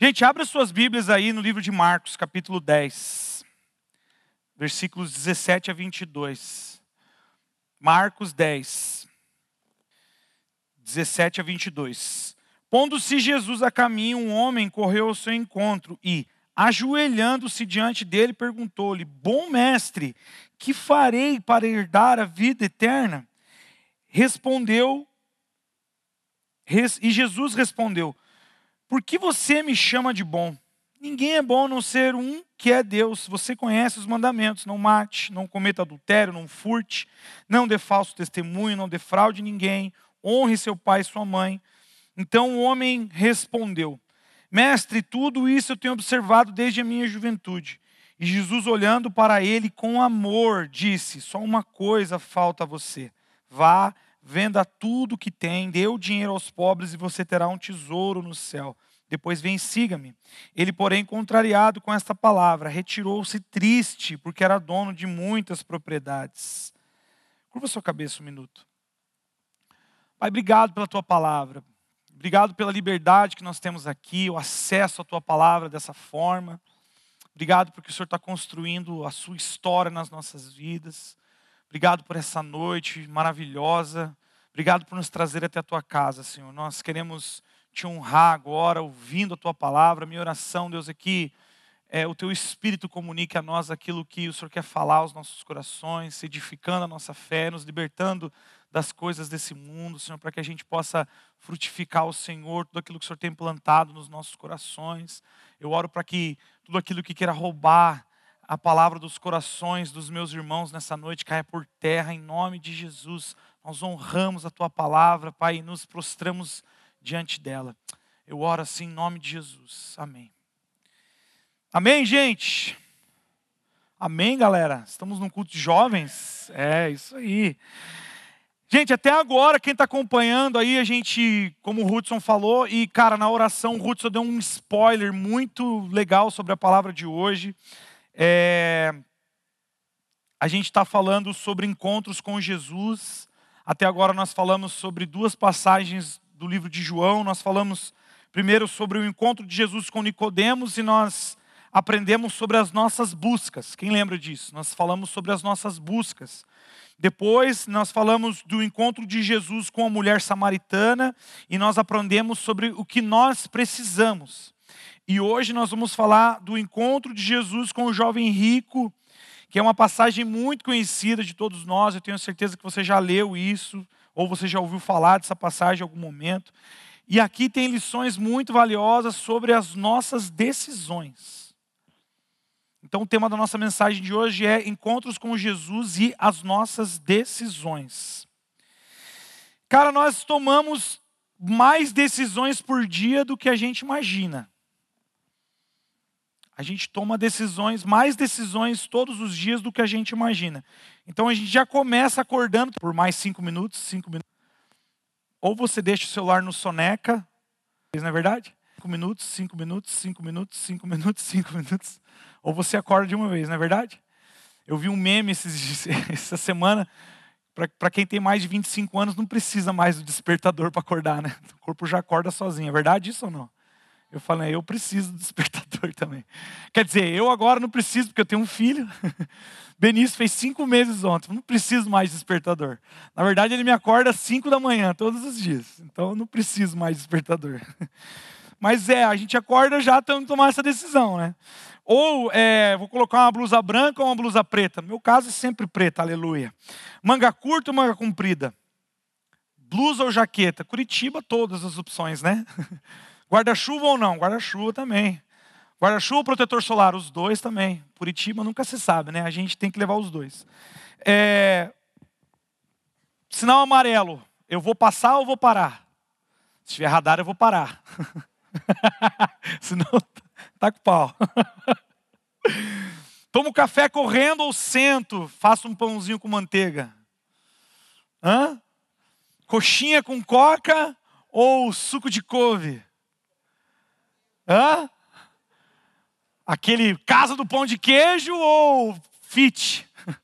Gente, abra suas Bíblias aí no livro de Marcos, capítulo 10, versículos 17 a 22. Marcos 10, 17 a 22. Pondo-se Jesus a caminho, um homem correu ao seu encontro e, ajoelhando-se diante dele, perguntou-lhe: Bom mestre, que farei para herdar a vida eterna? Respondeu, e Jesus respondeu: Por que você me chama de bom? Ninguém é bom a não ser um que é Deus. Você conhece os mandamentos: não mate, não cometa adultério, não furte, não dê falso testemunho, não defraude ninguém, honre seu pai e sua mãe. Então o homem respondeu: Mestre, tudo isso eu tenho observado desde a minha juventude. E Jesus, olhando para ele com amor, disse: Só uma coisa falta a você. Vá, venda tudo que tem, dê o dinheiro aos pobres e você terá um tesouro no céu. Depois vem siga-me. Ele, porém, contrariado com esta palavra, retirou-se triste, porque era dono de muitas propriedades. Curva sua cabeça um minuto. Pai, obrigado pela tua palavra. Obrigado pela liberdade que nós temos aqui, o acesso à tua palavra dessa forma. Obrigado porque o Senhor está construindo a sua história nas nossas vidas. Obrigado por essa noite maravilhosa. Obrigado por nos trazer até a tua casa, Senhor. Nós queremos te honrar agora, ouvindo a tua palavra. Minha oração, Deus, aqui é, o teu Espírito comunique a nós aquilo que o Senhor quer falar aos nossos corações, edificando a nossa fé, nos libertando das coisas desse mundo, Senhor, para que a gente possa frutificar o Senhor, tudo aquilo que o Senhor tem plantado nos nossos corações. Eu oro para que tudo aquilo que queira roubar a palavra dos corações dos meus irmãos nessa noite caia por terra, em nome de Jesus. Nós honramos a tua palavra, Pai, e nos prostramos diante dela. Eu oro assim em nome de Jesus. Amém. Amém, gente? Amém, galera? Estamos num culto de jovens? É, isso aí. Gente, até agora, quem está acompanhando aí, a gente, como o Hudson falou, e cara, na oração o Hudson deu um spoiler muito legal sobre a palavra de hoje. É... A gente está falando sobre encontros com Jesus. Até agora nós falamos sobre duas passagens do livro de João. Nós falamos primeiro sobre o encontro de Jesus com Nicodemos e nós aprendemos sobre as nossas buscas. Quem lembra disso? Nós falamos sobre as nossas buscas. Depois nós falamos do encontro de Jesus com a mulher samaritana e nós aprendemos sobre o que nós precisamos. E hoje nós vamos falar do encontro de Jesus com o jovem rico, que é uma passagem muito conhecida de todos nós. Eu tenho certeza que você já leu isso ou você já ouviu falar dessa passagem em algum momento. E aqui tem lições muito valiosas sobre as nossas decisões. Então, o tema da nossa mensagem de hoje é encontros com Jesus e as nossas decisões. Cara, nós tomamos mais decisões por dia do que a gente imagina. A gente toma decisões, mais decisões todos os dias do que a gente imagina. Então a gente já começa acordando por mais cinco minutos, cinco minutos. Ou você deixa o celular no soneca, não é verdade? Cinco minutos, cinco minutos, cinco minutos, cinco minutos, cinco minutos. Ou você acorda de uma vez, não é verdade? Eu vi um meme esses, essa semana. Para quem tem mais de 25 anos, não precisa mais do despertador para acordar, né? O corpo já acorda sozinho. É verdade isso ou não? Eu falei, eu preciso do despertador também. Quer dizer, eu agora não preciso, porque eu tenho um filho. Benício fez cinco meses ontem, não preciso mais de despertador. Na verdade, ele me acorda às cinco da manhã, todos os dias. Então, eu não preciso mais de despertador. Mas é, a gente acorda já tendo tomar essa decisão, né? Ou é, vou colocar uma blusa branca ou uma blusa preta. No meu caso é sempre preta, aleluia. Manga curta ou manga comprida? Blusa ou jaqueta? Curitiba, todas as opções, né? Guarda-chuva ou não? Guarda-chuva também. Guarda-chuva ou protetor solar? Os dois também. Curitiba nunca se sabe, né? A gente tem que levar os dois. É... Sinal amarelo. Eu vou passar ou vou parar? Se tiver radar, eu vou parar. Senão tá com pau. Tomo café correndo ou sento, faço um pãozinho com manteiga? Hã? Coxinha com coca ou suco de couve? Hã? Aquele casa do pão de queijo ou fit?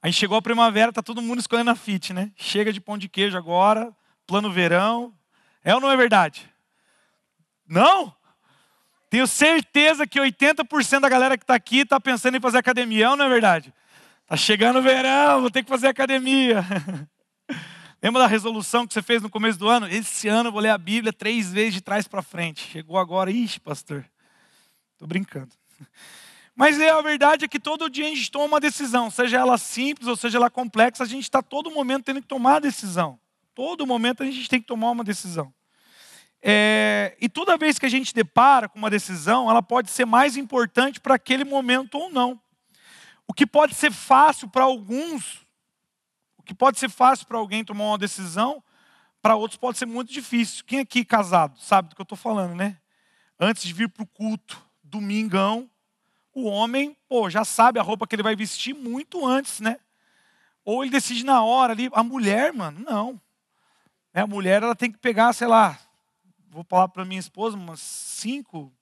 Aí chegou a primavera, tá todo mundo escolhendo a fit, né? Chega de pão de queijo agora, plano verão. É ou não é verdade? Não? Tenho certeza que 80% da galera que está aqui está pensando em fazer academia, não é verdade? Está chegando o verão, vou ter que fazer academia. Lembra da resolução que você fez no começo do ano? Esse ano eu vou ler a Bíblia três vezes de trás para frente. Chegou agora, ixi, pastor. Estou brincando. Mas é, a verdade é que todo dia a gente toma uma decisão, seja ela simples ou seja ela complexa, a gente está todo momento tendo que tomar a decisão. Todo momento a gente tem que tomar uma decisão. É, e toda vez que a gente depara com uma decisão, ela pode ser mais importante para aquele momento ou não. O que pode ser fácil para alguns, o que pode ser fácil para alguém tomar uma decisão, para outros pode ser muito difícil. Quem aqui casado sabe do que eu estou falando, né? Antes de vir para o culto, domingão, o homem, pô, já sabe a roupa que ele vai vestir muito antes, né? Ou ele decide na hora ali. A mulher, mano, não. É, a mulher, ela tem que pegar, sei lá, vou falar para minha esposa, umas cinco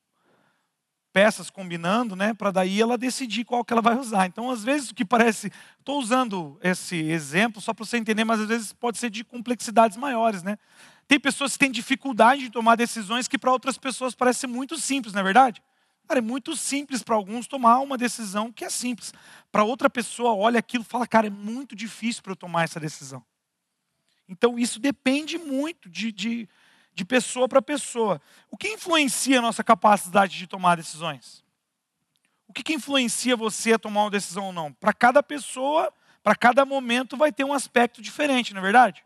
peças combinando, né, para daí ela decidir qual que ela vai usar. Então, às vezes, o que parece, estou usando esse exemplo só para você entender, mas às vezes pode ser de complexidades maiores, né? Tem pessoas que têm dificuldade de tomar decisões que para outras pessoas parece muito simples, não é verdade? Cara, é muito simples para alguns tomar uma decisão que é simples. Para outra pessoa, olha aquilo e fala, cara, é muito difícil para eu tomar essa decisão. Então, isso depende muito de, de, de pessoa para pessoa. O que influencia a nossa capacidade de tomar decisões? O que, que influencia você a tomar uma decisão ou não? Para cada pessoa, para cada momento, vai ter um aspecto diferente, não é verdade?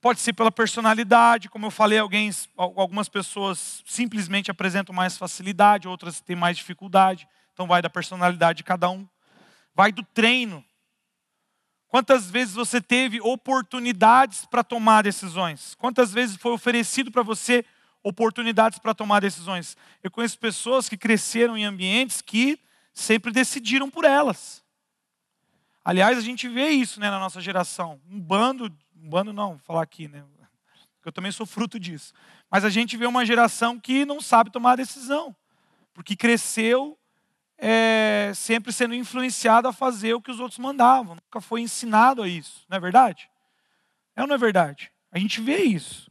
Pode ser pela personalidade, como eu falei, alguém, algumas pessoas simplesmente apresentam mais facilidade, outras têm mais dificuldade. Então vai da personalidade de cada um. Vai do treino. Quantas vezes você teve oportunidades para tomar decisões? Quantas vezes foi oferecido para você oportunidades para tomar decisões? Eu conheço pessoas que cresceram em ambientes que sempre decidiram por elas. Aliás, a gente vê isso né, na nossa geração. Um bando um bando não, vou falar aqui, né? Eu também sou fruto disso. Mas a gente vê uma geração que não sabe tomar decisão, porque cresceu é, sempre sendo influenciado a fazer o que os outros mandavam, nunca foi ensinado a isso, não é verdade? É ou não é verdade? A gente vê isso.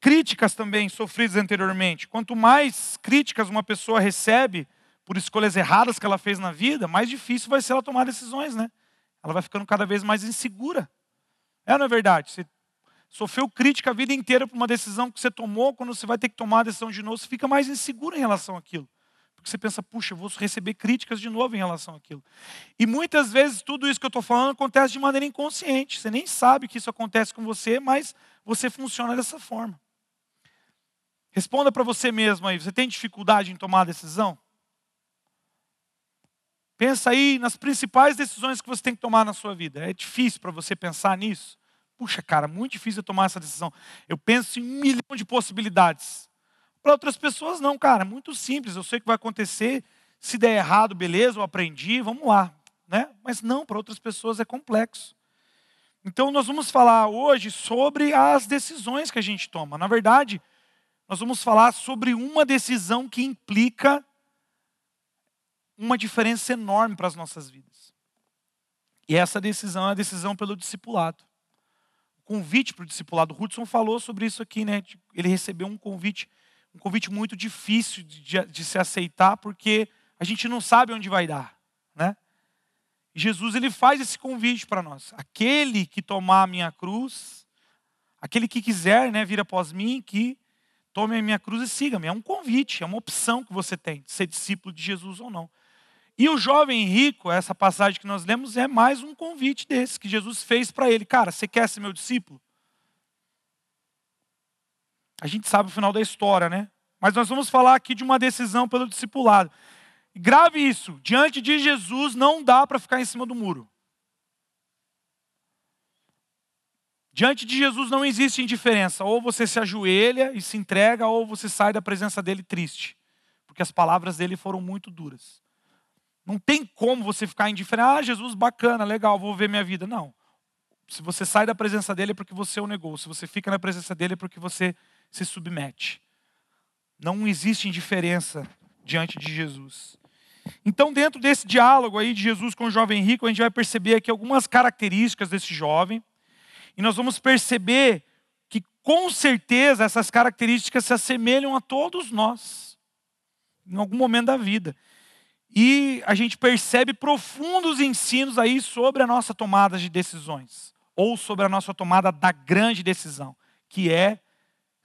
Críticas também sofridas anteriormente. Quanto mais críticas uma pessoa recebe por escolhas erradas que ela fez na vida, mais difícil vai ser ela tomar decisões, né? Ela vai ficando cada vez mais insegura. É ou não é verdade? Você sofreu crítica a vida inteira por uma decisão que você tomou, quando você vai ter que tomar a decisão de novo, você fica mais inseguro em relação àquilo. Porque você pensa, puxa, eu vou receber críticas de novo em relação àquilo. E muitas vezes tudo isso que eu estou falando acontece de maneira inconsciente. Você nem sabe que isso acontece com você, mas você funciona dessa forma. Responda para você mesmo aí, você tem dificuldade em tomar a decisão? Pensa aí nas principais decisões que você tem que tomar na sua vida. É difícil para você pensar nisso? Puxa, cara, muito difícil tomar essa decisão. Eu penso em um milhão de possibilidades. Para outras pessoas, não, cara, muito simples. Eu sei o que vai acontecer. Se der errado, beleza, eu aprendi, vamos lá. Né? Mas não, para outras pessoas é complexo. Então, nós vamos falar hoje sobre as decisões que a gente toma. Na verdade, nós vamos falar sobre uma decisão que implica uma diferença enorme para as nossas vidas. E essa decisão é a decisão pelo discipulado. O convite para o discipulado. O Hudson falou sobre isso aqui, né? Ele recebeu um convite, um convite muito difícil de, de, se aceitar, porque a gente não sabe onde vai dar, né? Jesus ele faz esse convite para nós. Aquele que tomar a minha cruz, aquele que quiser, né, vir após mim, que tome a minha cruz e siga-me. É um convite, é uma opção que você tem de ser discípulo de Jesus ou não. E o jovem rico, essa passagem que nós lemos, é mais um convite desse que Jesus fez para ele. Cara, você quer ser meu discípulo? A gente sabe o final da história, né? Mas nós vamos falar aqui de uma decisão pelo discipulado. Grave isso: diante de Jesus não dá para ficar em cima do muro. Diante de Jesus não existe indiferença. Ou você se ajoelha e se entrega, ou você sai da presença dele triste. Porque as palavras dele foram muito duras. Não tem como você ficar indiferente. Ah, Jesus, bacana, legal, vou ver minha vida. Não. Se você sai da presença dele é porque você o negou. Se você fica na presença dele é porque você se submete. Não existe indiferença diante de Jesus. Então, dentro desse diálogo aí de Jesus com o jovem rico, a gente vai perceber aqui algumas características desse jovem. E nós vamos perceber que, com certeza, essas características se assemelham a todos nós. em algum momento da vida. E a gente percebe profundos ensinos aí sobre a nossa tomada de decisões, ou sobre a nossa tomada da grande decisão, que é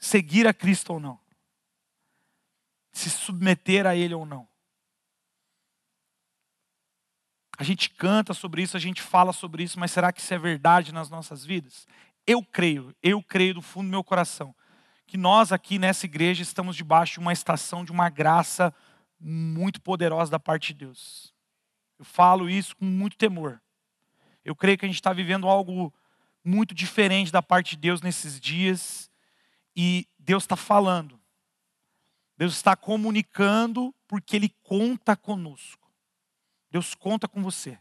seguir a Cristo ou não, se submeter a Ele ou não. A gente canta sobre isso, a gente fala sobre isso, mas será que isso é verdade nas nossas vidas? Eu creio, eu creio do fundo do meu coração, que nós aqui nessa igreja estamos debaixo de uma estação de uma graça muito poderosa da parte de Deus. Eu falo isso com muito temor. Eu creio que a gente está vivendo algo muito diferente da parte de Deus nesses dias e Deus está falando. Deus está comunicando porque Ele conta conosco. Deus conta com você.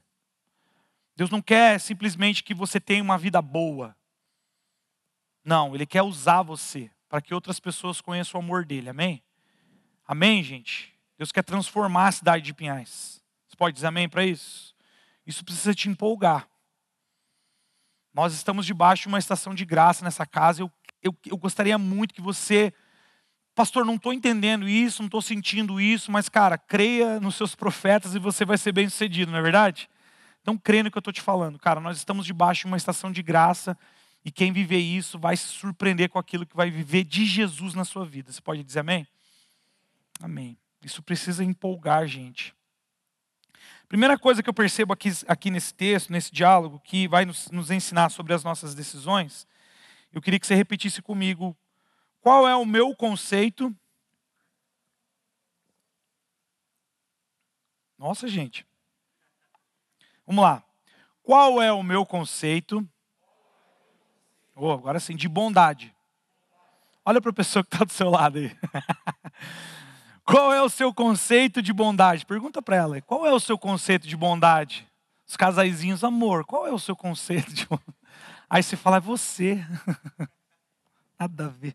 Deus não quer simplesmente que você tenha uma vida boa. Não, Ele quer usar você para que outras pessoas conheçam o amor dele. Amém? Amém, gente? Deus quer transformar a cidade de Pinhais. Você pode dizer amém para isso? Isso precisa te empolgar. Nós estamos debaixo de uma estação de graça nessa casa. Eu, eu, eu gostaria muito que você, pastor, não estou entendendo isso, não estou sentindo isso, mas, cara, creia nos seus profetas e você vai ser bem sucedido, não é verdade? Então, creia no que eu estou te falando. Cara, nós estamos debaixo de uma estação de graça e quem viver isso vai se surpreender com aquilo que vai viver de Jesus na sua vida. Você pode dizer amém? Amém. Isso precisa empolgar, gente. Primeira coisa que eu percebo aqui, aqui nesse texto, nesse diálogo, que vai nos, nos ensinar sobre as nossas decisões, eu queria que você repetisse comigo qual é o meu conceito. Nossa, gente. Vamos lá. Qual é o meu conceito Oh, agora sim, de bondade. Olha para a pessoa que está do seu lado aí. qual é o seu conceito de bondade? Pergunta para ela. Qual é o seu conceito de bondade? Os casaizinhos, amor, qual é o seu conceito de bondade? Aí você fala, é você. Nada a ver.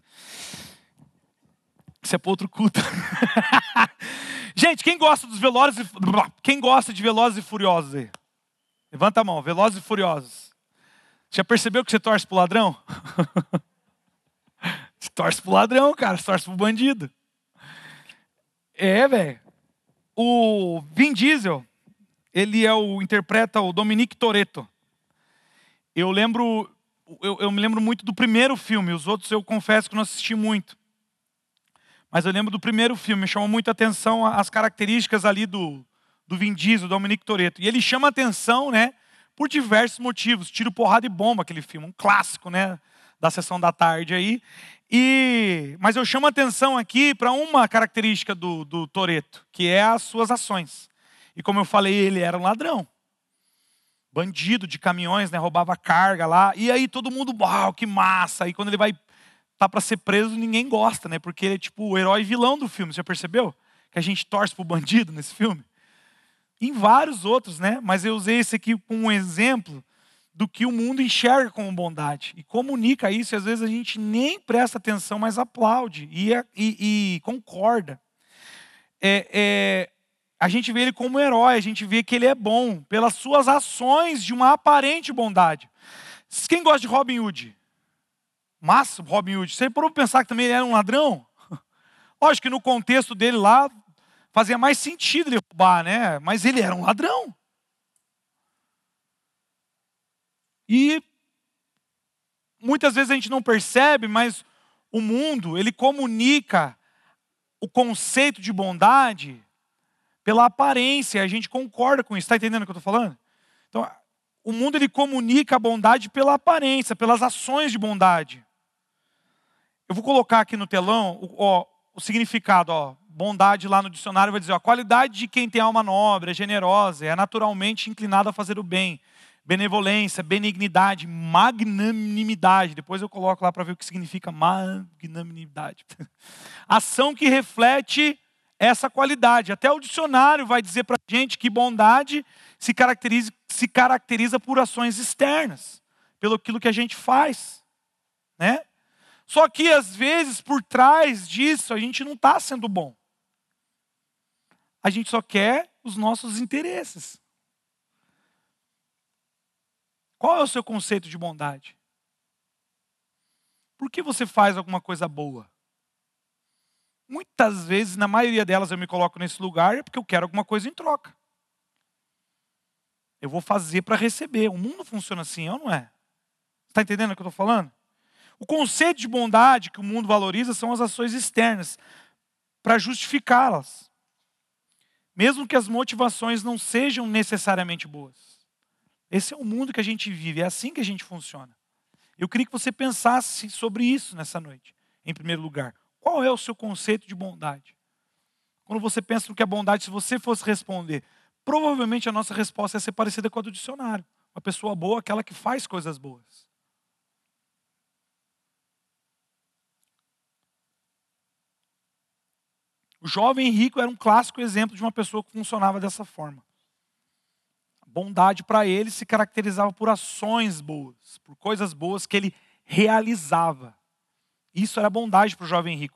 Isso é para outro culto. Gente, quem gosta dos velozes e... Quem gosta de velozes e furiosos aí? Levanta a mão, velozes e furiosos. Já percebeu que você torce pro ladrão? você torce pro ladrão, cara, você torce pro bandido. É, velho. O Vin Diesel, ele é o interpreta o Dominique Toretto. Eu lembro, eu, eu me lembro muito do primeiro filme. Os outros eu confesso que não assisti muito. Mas eu lembro do primeiro filme, me chamou muita atenção as características ali do, do Vin Diesel, do Dominique Toretto. E ele chama atenção, né? por diversos motivos. Tiro, porrada e bomba, aquele filme, um clássico, né? Da sessão da tarde aí. E, mas eu chamo atenção aqui para uma característica do, do Toreto, que é as suas ações. E como eu falei, ele era um ladrão. Bandido de caminhões, né? Roubava carga lá. E aí todo mundo, uau, que massa. E quando ele vai tá para ser preso, ninguém gosta, né? Porque ele é tipo o herói vilão do filme. Você já percebeu? Que a gente torce pro bandido nesse filme em vários outros, né? Mas eu usei esse aqui como um exemplo do que o mundo enxerga como bondade e comunica isso. E às vezes a gente nem presta atenção, mas aplaude e, e, e concorda. É, é, a gente vê ele como um herói, a gente vê que ele é bom pelas suas ações de uma aparente bondade. Quem gosta de Robin Hood? Massa, Robin Hood. Você parou pensar que também ele era um ladrão? Lógico que no contexto dele lá, fazia mais sentido ele roubar, né? Mas ele era um ladrão. E muitas vezes a gente não percebe, mas o mundo, ele comunica o conceito de bondade pela aparência, a gente concorda com isso. Está entendendo o que eu estou falando? Então, o mundo ele comunica a bondade pela aparência, pelas ações de bondade. Eu vou colocar aqui no telão o, ó, o significado, ó, bondade lá no dicionário vai dizer: ó, a qualidade de quem tem alma nobre, é generosa, é naturalmente inclinado a fazer o bem. Benevolência, benignidade, magnanimidade. Depois eu coloco lá para ver o que significa magnanimidade. Ação que reflete essa qualidade. Até o dicionário vai dizer para a gente que bondade se caracteriza, se caracteriza por ações externas, pelo aquilo que a gente faz. Né? Só que às vezes por trás disso a gente não está sendo bom. A gente só quer os nossos interesses. Qual é o seu conceito de bondade? Por que você faz alguma coisa boa? Muitas vezes, na maioria delas, eu me coloco nesse lugar porque eu quero alguma coisa em troca. Eu vou fazer para receber. O mundo funciona assim, ou não é? Está entendendo o que eu estou falando? O conceito de bondade que o mundo valoriza são as ações externas, para justificá-las. Mesmo que as motivações não sejam necessariamente boas. Esse é o mundo que a gente vive, é assim que a gente funciona. Eu queria que você pensasse sobre isso nessa noite, em primeiro lugar. Qual é o seu conceito de bondade? Quando você pensa no que é bondade, se você fosse responder, provavelmente a nossa resposta ia ser parecida com a do dicionário. Uma pessoa boa é aquela que faz coisas boas. O jovem rico era um clássico exemplo de uma pessoa que funcionava dessa forma. A bondade para ele se caracterizava por ações boas, por coisas boas que ele realizava. Isso era bondade para o jovem rico.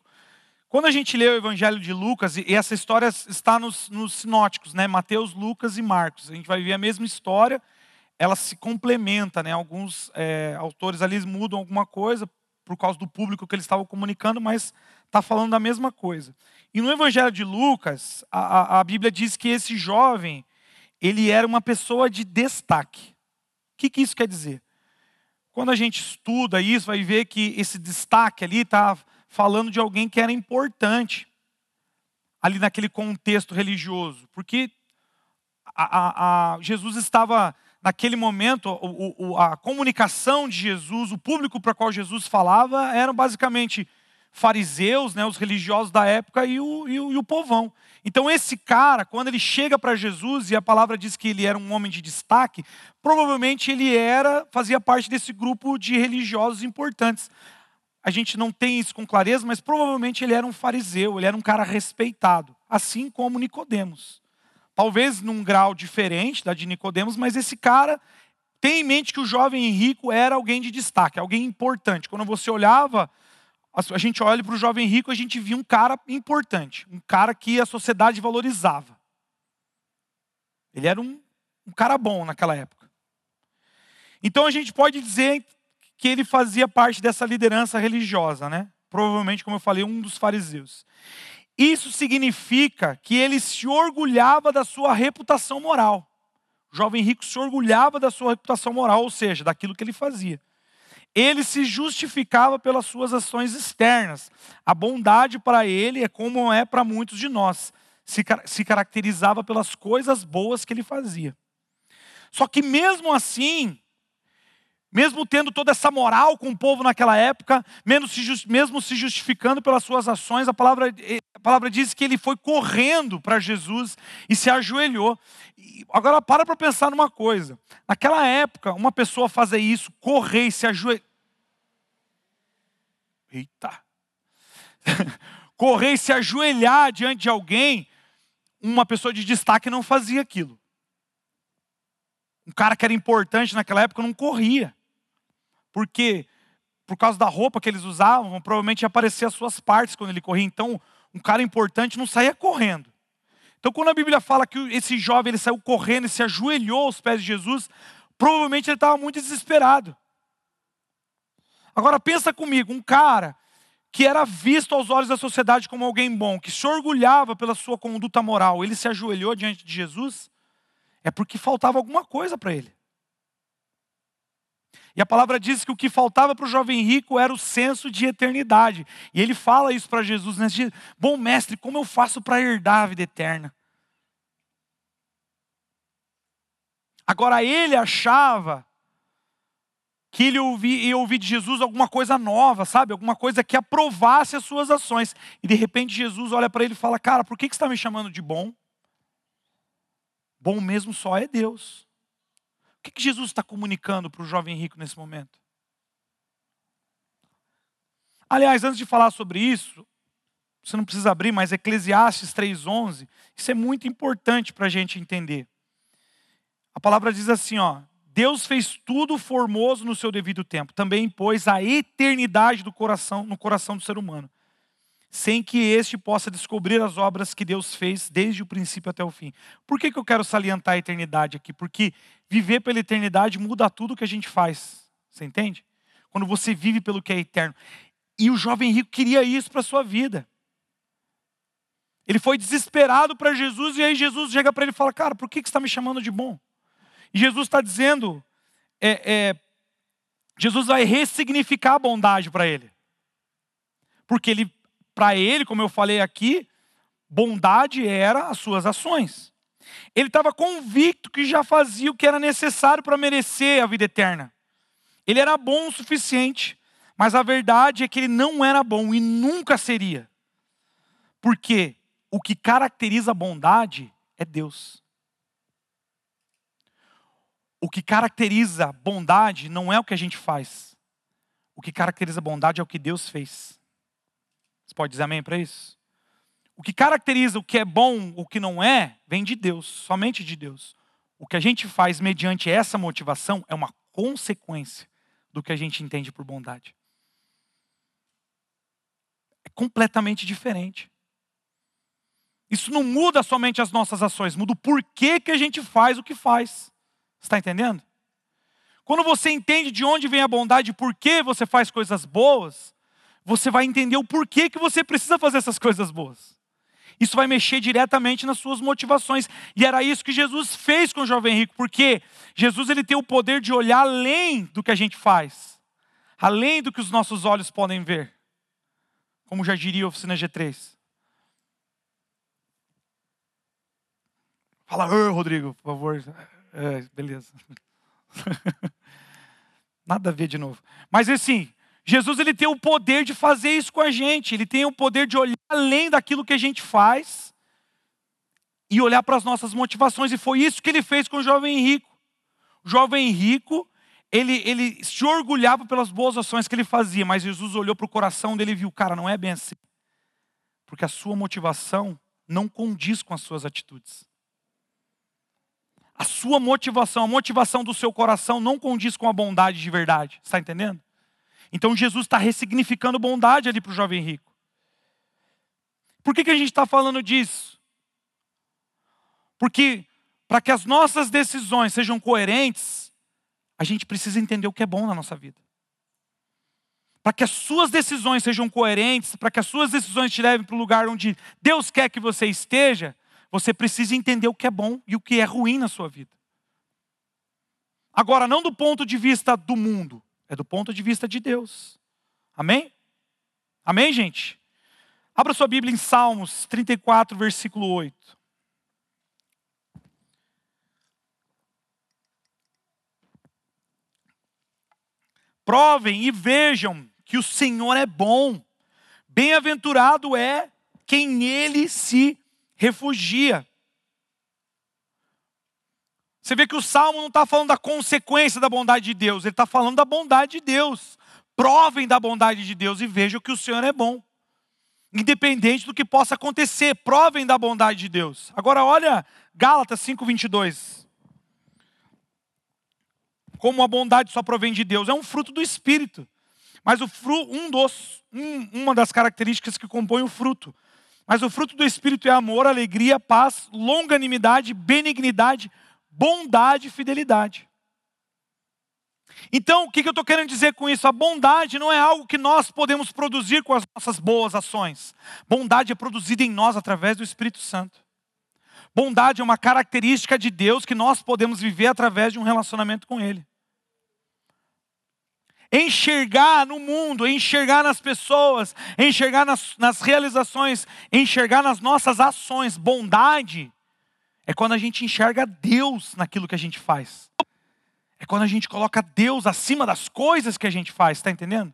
Quando a gente lê o Evangelho de Lucas, e essa história está nos, nos sinóticos, né? Mateus, Lucas e Marcos. A gente vai ver a mesma história, ela se complementa, né? Alguns é, autores ali mudam alguma coisa por causa do público que eles estavam comunicando, mas está falando da mesma coisa. E no Evangelho de Lucas, a, a, Bíblia diz que esse jovem, ele era uma pessoa de destaque. O que, que isso quer dizer? Quando a gente estuda isso, vai ver que esse destaque ali está falando de alguém que era importante ali naquele contexto religioso, porque a, a, a Jesus estava naquele momento o, o, a comunicação de Jesus, o público para qual Jesus falava eram basicamente fariseus, né, os religiosos da época e o, e o, e o povão. Então esse cara, quando ele chega para Jesus e a palavra diz que ele era um homem de destaque, provavelmente ele era fazia parte desse grupo de religiosos importantes a gente não tem isso com clareza, mas provavelmente ele era um fariseu, ele era um cara respeitado, assim como Nicodemos. Talvez num grau diferente da de Nicodemos, mas esse cara tem em mente que o jovem rico era alguém de destaque, alguém importante. Quando você olhava, a gente olha para o jovem rico, a gente via um cara importante, um cara que a sociedade valorizava. Ele era um, um cara bom naquela época. Então a gente pode dizer que ele fazia parte dessa liderança religiosa, né? Provavelmente, como eu falei, um dos fariseus. Isso significa que ele se orgulhava da sua reputação moral. O jovem rico se orgulhava da sua reputação moral, ou seja, daquilo que ele fazia. Ele se justificava pelas suas ações externas. A bondade para ele é como é para muitos de nós. Se, se caracterizava pelas coisas boas que ele fazia. Só que mesmo assim, mesmo tendo toda essa moral com o povo naquela época, mesmo se justificando pelas suas ações, a palavra, eh, a palavra diz que ele foi correndo para Jesus e se ajoelhou. Agora, para para pensar numa coisa: naquela época, uma pessoa fazer isso, correr e se ajoelhar. Eita! correr e se ajoelhar diante de alguém, uma pessoa de destaque não fazia aquilo. Um cara que era importante naquela época não corria porque por causa da roupa que eles usavam, provavelmente aparecer as suas partes quando ele corria. Então, um cara importante não saía correndo. Então, quando a Bíblia fala que esse jovem ele saiu correndo e se ajoelhou aos pés de Jesus, provavelmente ele estava muito desesperado. Agora pensa comigo, um cara que era visto aos olhos da sociedade como alguém bom, que se orgulhava pela sua conduta moral, ele se ajoelhou diante de Jesus, é porque faltava alguma coisa para ele. E a palavra diz que o que faltava para o jovem rico era o senso de eternidade. E ele fala isso para Jesus nesse dia: Bom mestre, como eu faço para herdar a vida eterna? Agora ele achava que ele ouvia, ia ouvir de Jesus alguma coisa nova, sabe? Alguma coisa que aprovasse as suas ações. E de repente Jesus olha para ele e fala: Cara, por que, que você está me chamando de bom? Bom mesmo só é Deus. O que, Jesus está comunicando para o jovem rico nesse momento? Aliás, antes de falar sobre isso, você não precisa abrir, mas Eclesiastes 3,11, isso é muito importante para a gente entender. A palavra diz assim: ó, Deus fez tudo formoso no seu devido tempo, também pôs a eternidade do coração no coração do ser humano sem que este possa descobrir as obras que Deus fez desde o princípio até o fim. Por que, que eu quero salientar a eternidade aqui? Porque viver pela eternidade muda tudo que a gente faz. Você entende? Quando você vive pelo que é eterno. E o jovem rico queria isso para a sua vida. Ele foi desesperado para Jesus e aí Jesus chega para ele e fala: Cara, por que, que você está me chamando de bom? E Jesus está dizendo: é, é, Jesus vai ressignificar a bondade para ele. Porque ele, para ele, como eu falei aqui, bondade era as suas ações. Ele estava convicto que já fazia o que era necessário para merecer a vida eterna. Ele era bom o suficiente, mas a verdade é que ele não era bom e nunca seria. Porque o que caracteriza a bondade é Deus. O que caracteriza bondade não é o que a gente faz. O que caracteriza bondade é o que Deus fez. Você pode dizer amém para isso? O que caracteriza o que é bom, o que não é, vem de Deus, somente de Deus. O que a gente faz mediante essa motivação é uma consequência do que a gente entende por bondade. É completamente diferente. Isso não muda somente as nossas ações, muda o porquê que a gente faz o que faz. Está entendendo? Quando você entende de onde vem a bondade e por que você faz coisas boas, você vai entender o porquê que você precisa fazer essas coisas boas. Isso vai mexer diretamente nas suas motivações. E era isso que Jesus fez com o jovem rico, porque Jesus ele tem o poder de olhar além do que a gente faz, além do que os nossos olhos podem ver. Como já diria a oficina G3. Fala, Rodrigo, por favor. É, beleza. Nada a ver de novo. Mas assim, Jesus ele tem o poder de fazer isso com a gente. Ele tem o poder de olhar além daquilo que a gente faz e olhar para as nossas motivações. E foi isso que ele fez com o jovem rico. O jovem rico, ele, ele se orgulhava pelas boas ações que ele fazia, mas Jesus olhou para o coração dele e viu, cara, não é bem assim. Porque a sua motivação não condiz com as suas atitudes. A sua motivação, a motivação do seu coração não condiz com a bondade de verdade. Está entendendo? Então Jesus está ressignificando bondade ali para o jovem rico. Por que, que a gente está falando disso? Porque para que as nossas decisões sejam coerentes, a gente precisa entender o que é bom na nossa vida. Para que as suas decisões sejam coerentes, para que as suas decisões te levem para o lugar onde Deus quer que você esteja, você precisa entender o que é bom e o que é ruim na sua vida. Agora, não do ponto de vista do mundo, é do ponto de vista de Deus. Amém? Amém, gente? Abra sua Bíblia em Salmos 34, versículo 8. Provem e vejam que o Senhor é bom. Bem-aventurado é quem nele se refugia. Você vê que o salmo não está falando da consequência da bondade de Deus, ele está falando da bondade de Deus. Provem da bondade de Deus e vejam que o Senhor é bom. Independente do que possa acontecer, provem da bondade de Deus. Agora olha Gálatas 5:22. Como a bondade só provém de Deus, é um fruto do espírito. Mas o fru, um dos, um, uma das características que compõe o fruto mas o fruto do Espírito é amor, alegria, paz, longanimidade, benignidade, bondade e fidelidade. Então, o que eu estou querendo dizer com isso? A bondade não é algo que nós podemos produzir com as nossas boas ações. Bondade é produzida em nós através do Espírito Santo. Bondade é uma característica de Deus que nós podemos viver através de um relacionamento com Ele enxergar no mundo, enxergar nas pessoas, enxergar nas, nas realizações, enxergar nas nossas ações. Bondade é quando a gente enxerga Deus naquilo que a gente faz. É quando a gente coloca Deus acima das coisas que a gente faz, está entendendo?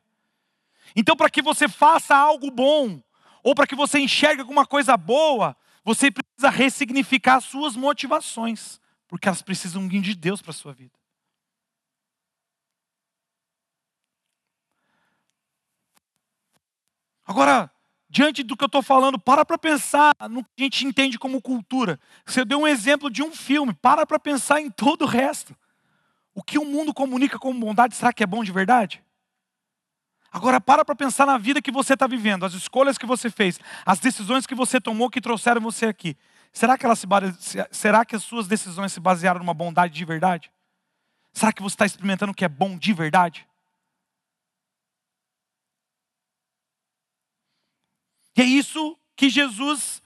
Então, para que você faça algo bom, ou para que você enxergue alguma coisa boa, você precisa ressignificar as suas motivações, porque elas precisam de Deus para a sua vida. Agora, diante do que eu estou falando, para para pensar no que a gente entende como cultura. Você deu um exemplo de um filme, para para pensar em todo o resto. O que o mundo comunica como bondade, será que é bom de verdade? Agora para para pensar na vida que você está vivendo, as escolhas que você fez, as decisões que você tomou que trouxeram você aqui. Será que, elas se, será que as suas decisões se basearam numa bondade de verdade? Será que você está experimentando o que é bom de verdade? E é isso que Jesus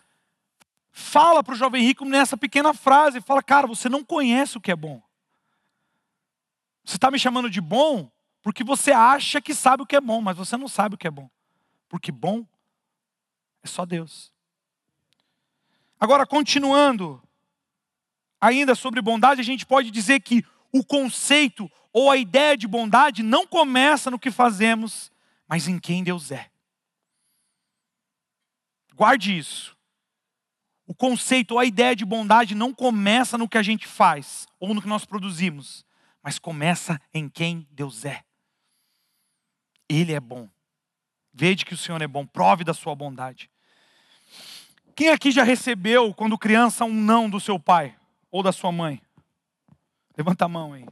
fala para o jovem rico nessa pequena frase: fala, cara, você não conhece o que é bom. Você está me chamando de bom porque você acha que sabe o que é bom, mas você não sabe o que é bom. Porque bom é só Deus. Agora, continuando, ainda sobre bondade, a gente pode dizer que o conceito ou a ideia de bondade não começa no que fazemos, mas em quem Deus é. Guarde isso. O conceito ou a ideia de bondade não começa no que a gente faz ou no que nós produzimos, mas começa em quem Deus é. Ele é bom. Vede que o Senhor é bom, prove da sua bondade. Quem aqui já recebeu, quando criança, um não do seu pai ou da sua mãe? Levanta a mão aí.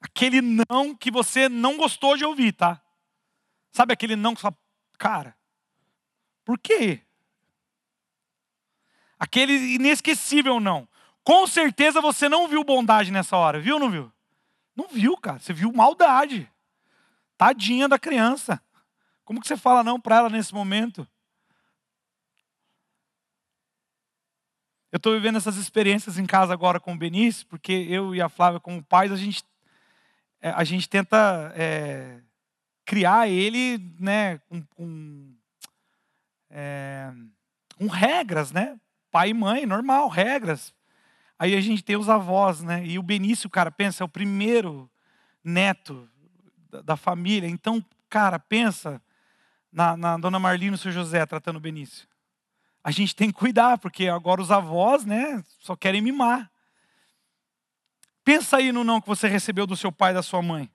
Aquele não que você não gostou de ouvir, tá? Sabe aquele não que você fala, cara, por quê? Aquele inesquecível não. Com certeza você não viu bondade nessa hora, viu ou não viu? Não viu, cara. Você viu maldade. Tadinha da criança. Como que você fala não para ela nesse momento? Eu estou vivendo essas experiências em casa agora com o Benício, porque eu e a Flávia, como pais, a gente, é, a gente tenta é, criar ele né, com, com, é, com regras, né? Pai e mãe, normal, regras. Aí a gente tem os avós, né? E o Benício, cara, pensa, é o primeiro neto da, da família. Então, cara, pensa na, na dona Marlene e no seu José tratando o Benício. A gente tem que cuidar, porque agora os avós, né, só querem mimar. Pensa aí no não que você recebeu do seu pai e da sua mãe.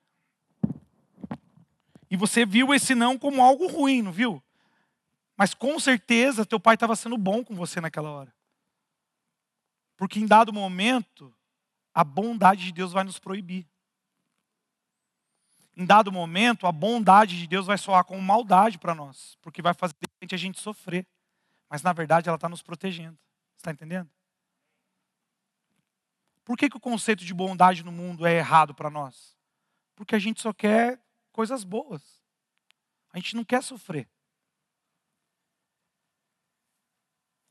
E você viu esse não como algo ruim, não viu? Mas com certeza teu pai estava sendo bom com você naquela hora. Porque em dado momento, a bondade de Deus vai nos proibir em dado momento, a bondade de Deus vai soar como maldade para nós, porque vai fazer a gente sofrer. Mas na verdade ela está nos protegendo. Está entendendo? Por que, que o conceito de bondade no mundo é errado para nós? Porque a gente só quer coisas boas. A gente não quer sofrer.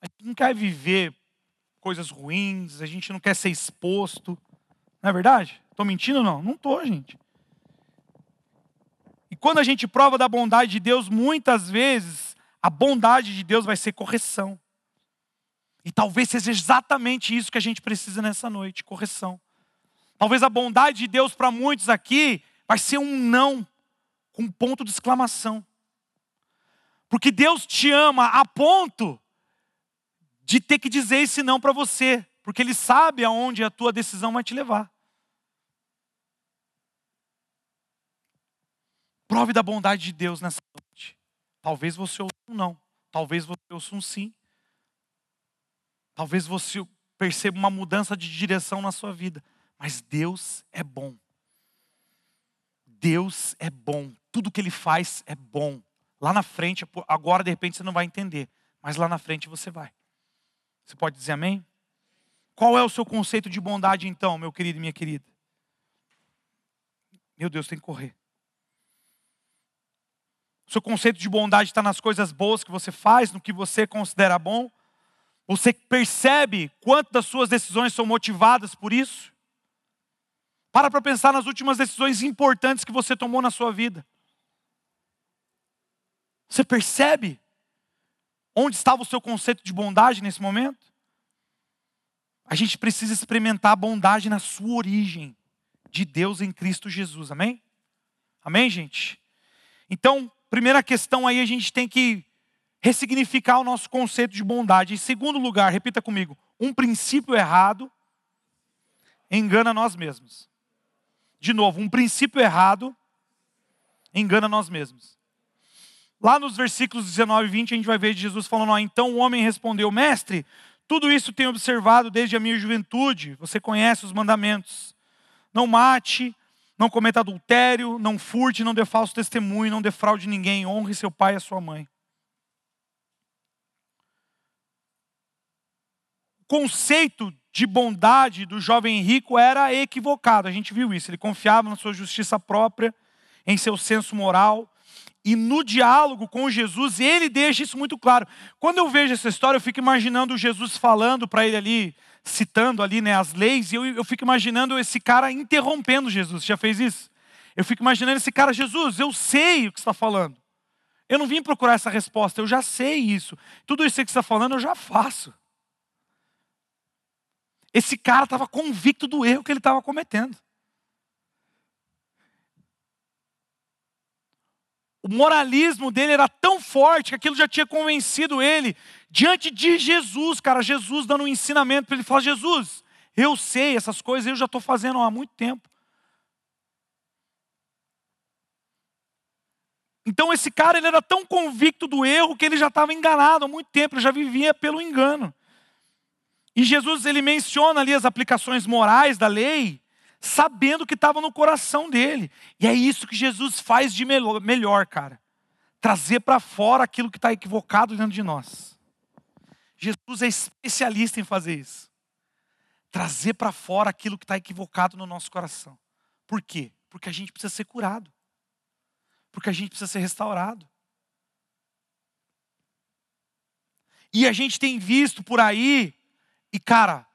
A gente não quer viver coisas ruins, a gente não quer ser exposto. Não é verdade? Estou mentindo não? Não estou, gente. E quando a gente prova da bondade de Deus, muitas vezes a bondade de Deus vai ser correção. E talvez seja exatamente isso que a gente precisa nessa noite correção. Talvez a bondade de Deus para muitos aqui vai ser um não com um ponto de exclamação. Porque Deus te ama a ponto de ter que dizer esse não para você, porque Ele sabe aonde a tua decisão vai te levar. Prove da bondade de Deus nessa noite. Talvez você ouça um não. Talvez você ouça um sim. Talvez você perceba uma mudança de direção na sua vida. Mas Deus é bom. Deus é bom. Tudo que Ele faz é bom. Lá na frente, agora de repente você não vai entender. Mas lá na frente você vai. Você pode dizer amém? Qual é o seu conceito de bondade então, meu querido e minha querida? Meu Deus, tem que correr. Seu conceito de bondade está nas coisas boas que você faz, no que você considera bom? Você percebe quanto das suas decisões são motivadas por isso? Para para pensar nas últimas decisões importantes que você tomou na sua vida. Você percebe onde estava o seu conceito de bondade nesse momento? A gente precisa experimentar a bondade na sua origem, de Deus em Cristo Jesus, amém? Amém, gente? Então, primeira questão aí a gente tem que ressignificar o nosso conceito de bondade. Em segundo lugar, repita comigo, um princípio errado engana nós mesmos. De novo, um princípio errado engana nós mesmos. Lá nos versículos 19 e 20, a gente vai ver Jesus falando: Então o homem respondeu, Mestre, tudo isso tenho observado desde a minha juventude. Você conhece os mandamentos: não mate, não cometa adultério, não furte, não dê falso testemunho, não defraude ninguém, honre seu pai e a sua mãe. O conceito de bondade do jovem rico era equivocado, a gente viu isso. Ele confiava na sua justiça própria, em seu senso moral, e no diálogo com Jesus, ele deixa isso muito claro. Quando eu vejo essa história, eu fico imaginando Jesus falando para ele ali, citando ali né, as leis, e eu, eu fico imaginando esse cara interrompendo Jesus. Já fez isso? Eu fico imaginando esse cara, Jesus, eu sei o que está falando. Eu não vim procurar essa resposta, eu já sei isso. Tudo isso que você está falando, eu já faço. Esse cara estava convicto do erro que ele estava cometendo. O moralismo dele era tão forte que aquilo já tinha convencido ele diante de Jesus, cara. Jesus dando um ensinamento para ele falar: Jesus, eu sei essas coisas, eu já estou fazendo há muito tempo. Então esse cara ele era tão convicto do erro que ele já estava enganado há muito tempo, ele já vivia pelo engano. E Jesus ele menciona ali as aplicações morais da lei, sabendo que estava no coração dele. E é isso que Jesus faz de melhor, cara. Trazer para fora aquilo que está equivocado dentro de nós. Jesus é especialista em fazer isso. Trazer para fora aquilo que está equivocado no nosso coração. Por quê? Porque a gente precisa ser curado. Porque a gente precisa ser restaurado. E a gente tem visto por aí, e cara,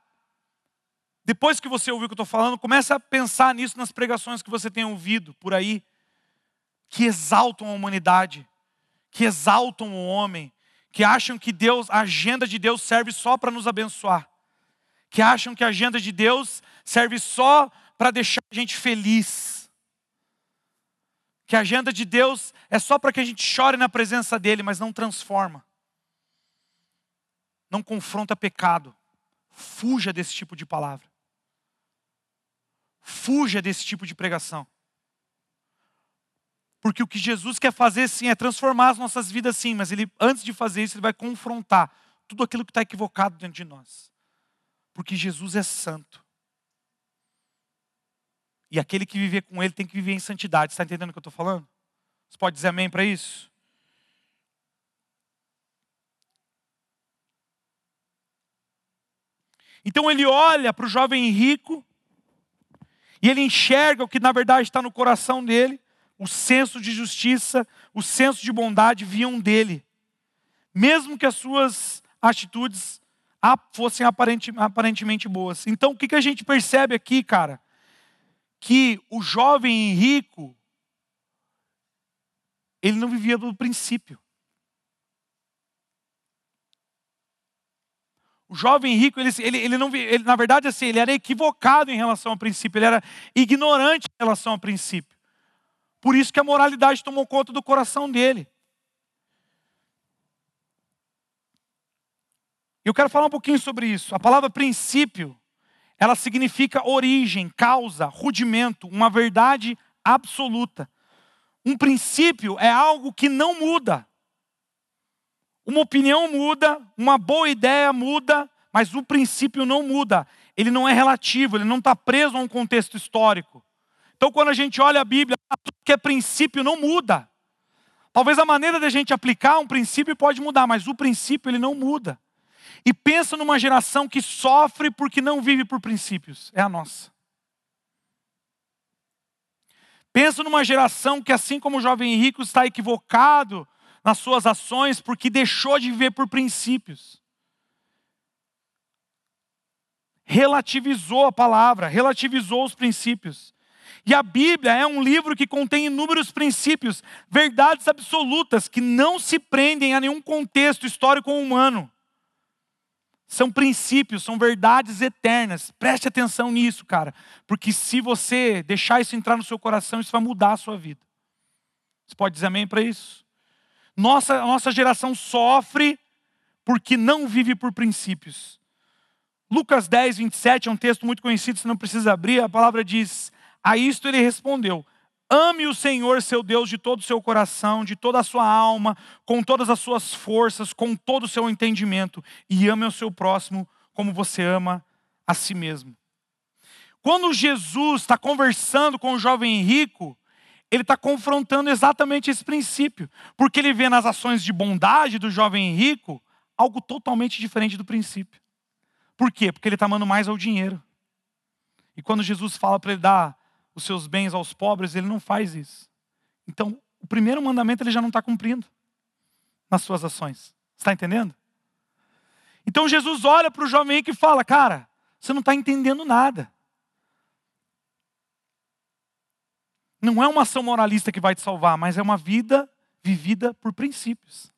depois que você ouviu o que eu estou falando, comece a pensar nisso nas pregações que você tem ouvido por aí, que exaltam a humanidade, que exaltam o homem, que acham que Deus, a agenda de Deus serve só para nos abençoar, que acham que a agenda de Deus serve só para deixar a gente feliz, que a agenda de Deus é só para que a gente chore na presença dele, mas não transforma, não confronta pecado. Fuja desse tipo de palavra. Fuja desse tipo de pregação. Porque o que Jesus quer fazer sim é transformar as nossas vidas sim, mas ele antes de fazer isso ele vai confrontar tudo aquilo que está equivocado dentro de nós. Porque Jesus é santo. E aquele que viver com ele tem que viver em santidade. Está entendendo o que eu estou falando? Você pode dizer amém para isso? Então ele olha para o jovem rico e ele enxerga o que na verdade está no coração dele, o senso de justiça, o senso de bondade vinham dele. Mesmo que as suas atitudes fossem aparentemente boas. Então o que a gente percebe aqui, cara? Que o jovem rico, ele não vivia do princípio. O jovem rico, ele, ele, ele não, ele, na verdade, assim, ele era equivocado em relação ao princípio, ele era ignorante em relação ao princípio. Por isso que a moralidade tomou conta do coração dele. Eu quero falar um pouquinho sobre isso. A palavra princípio, ela significa origem, causa, rudimento, uma verdade absoluta. Um princípio é algo que não muda. Uma opinião muda, uma boa ideia muda, mas o princípio não muda. Ele não é relativo, ele não está preso a um contexto histórico. Então, quando a gente olha a Bíblia, tudo que é princípio não muda. Talvez a maneira de a gente aplicar um princípio pode mudar, mas o princípio ele não muda. E pensa numa geração que sofre porque não vive por princípios. É a nossa. Pensa numa geração que, assim como o jovem rico está equivocado nas suas ações porque deixou de viver por princípios. Relativizou a palavra, relativizou os princípios. E a Bíblia é um livro que contém inúmeros princípios, verdades absolutas que não se prendem a nenhum contexto histórico ou humano. São princípios, são verdades eternas. Preste atenção nisso, cara, porque se você deixar isso entrar no seu coração, isso vai mudar a sua vida. Você pode dizer amém para isso? Nossa, nossa geração sofre porque não vive por princípios. Lucas 10, 27 é um texto muito conhecido, você não precisa abrir. A palavra diz: A isto ele respondeu: Ame o Senhor seu Deus de todo o seu coração, de toda a sua alma, com todas as suas forças, com todo o seu entendimento, e ame o seu próximo como você ama a si mesmo. Quando Jesus está conversando com o jovem rico, ele está confrontando exatamente esse princípio, porque ele vê nas ações de bondade do jovem rico algo totalmente diferente do princípio. Por quê? Porque ele está amando mais ao dinheiro. E quando Jesus fala para ele dar os seus bens aos pobres, ele não faz isso. Então, o primeiro mandamento ele já não está cumprindo nas suas ações. Está entendendo? Então Jesus olha para o jovem que fala: Cara, você não está entendendo nada. Não é uma ação moralista que vai te salvar, mas é uma vida vivida por princípios.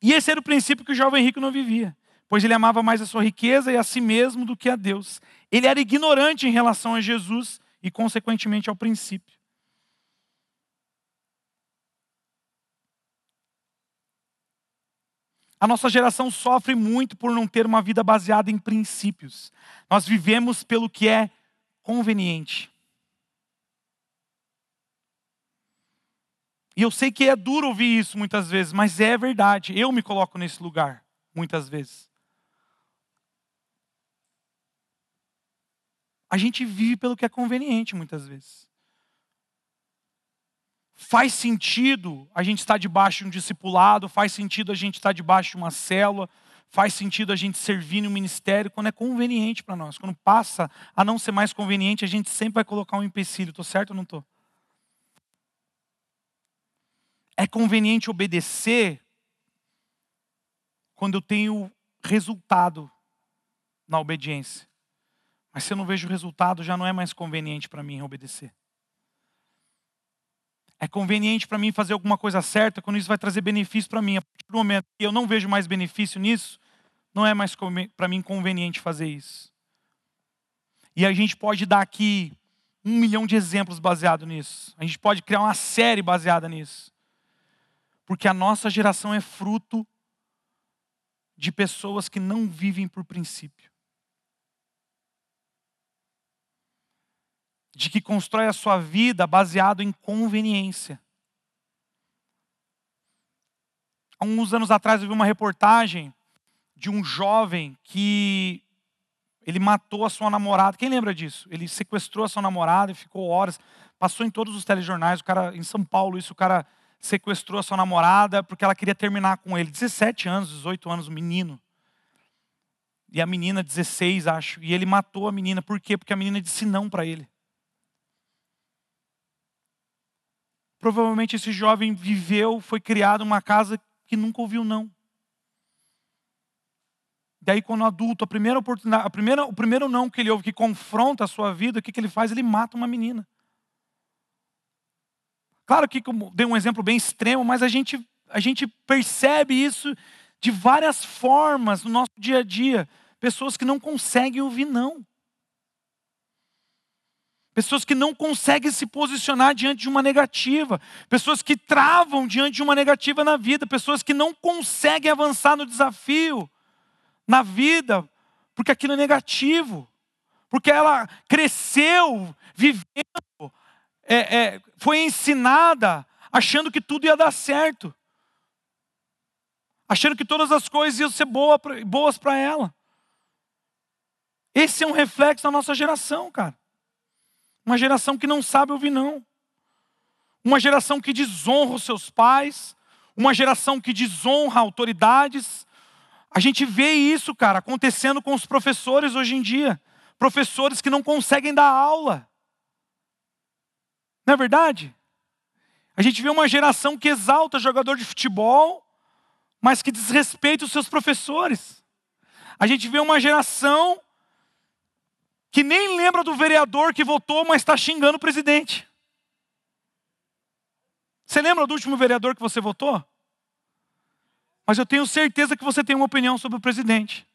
E esse era o princípio que o jovem rico não vivia, pois ele amava mais a sua riqueza e a si mesmo do que a Deus. Ele era ignorante em relação a Jesus e, consequentemente, ao princípio. A nossa geração sofre muito por não ter uma vida baseada em princípios. Nós vivemos pelo que é conveniente. E eu sei que é duro ouvir isso muitas vezes, mas é verdade. Eu me coloco nesse lugar muitas vezes. A gente vive pelo que é conveniente muitas vezes. Faz sentido a gente estar debaixo de um discipulado, faz sentido a gente estar debaixo de uma célula, faz sentido a gente servir no ministério quando é conveniente para nós. Quando passa a não ser mais conveniente, a gente sempre vai colocar um empecilho. Estou certo ou não estou? É conveniente obedecer quando eu tenho resultado na obediência. Mas se eu não vejo resultado, já não é mais conveniente para mim obedecer. É conveniente para mim fazer alguma coisa certa quando isso vai trazer benefício para mim. A partir do momento que eu não vejo mais benefício nisso, não é mais para mim conveniente fazer isso. E a gente pode dar aqui um milhão de exemplos baseado nisso. A gente pode criar uma série baseada nisso. Porque a nossa geração é fruto de pessoas que não vivem por princípio. De que constrói a sua vida baseado em conveniência. Há uns anos atrás eu vi uma reportagem de um jovem que ele matou a sua namorada. Quem lembra disso? Ele sequestrou a sua namorada e ficou horas. Passou em todos os telejornais. O cara em São Paulo, isso o cara sequestrou a sua namorada porque ela queria terminar com ele. 17 anos, 18 anos, menino. E a menina 16, acho. E ele matou a menina. Por quê? Porque a menina disse não para ele. Provavelmente esse jovem viveu, foi criado uma casa que nunca ouviu não. Daí, quando adulto, a primeira oportunidade, a primeira, o primeiro não que ele ouve, que confronta a sua vida, o que, que ele faz? Ele mata uma menina. Claro que dei um exemplo bem extremo, mas a gente, a gente percebe isso de várias formas no nosso dia a dia. Pessoas que não conseguem ouvir não. Pessoas que não conseguem se posicionar diante de uma negativa. Pessoas que travam diante de uma negativa na vida. Pessoas que não conseguem avançar no desafio, na vida, porque aquilo é negativo. Porque ela cresceu vivendo, é, é, foi ensinada achando que tudo ia dar certo. Achando que todas as coisas iam ser boa, boas para ela. Esse é um reflexo da nossa geração, cara. Uma geração que não sabe ouvir não. Uma geração que desonra os seus pais, uma geração que desonra autoridades. A gente vê isso, cara, acontecendo com os professores hoje em dia. Professores que não conseguem dar aula. Não é verdade? A gente vê uma geração que exalta jogador de futebol, mas que desrespeita os seus professores. A gente vê uma geração que nem lembra do vereador que votou, mas está xingando o presidente. Você lembra do último vereador que você votou? Mas eu tenho certeza que você tem uma opinião sobre o presidente.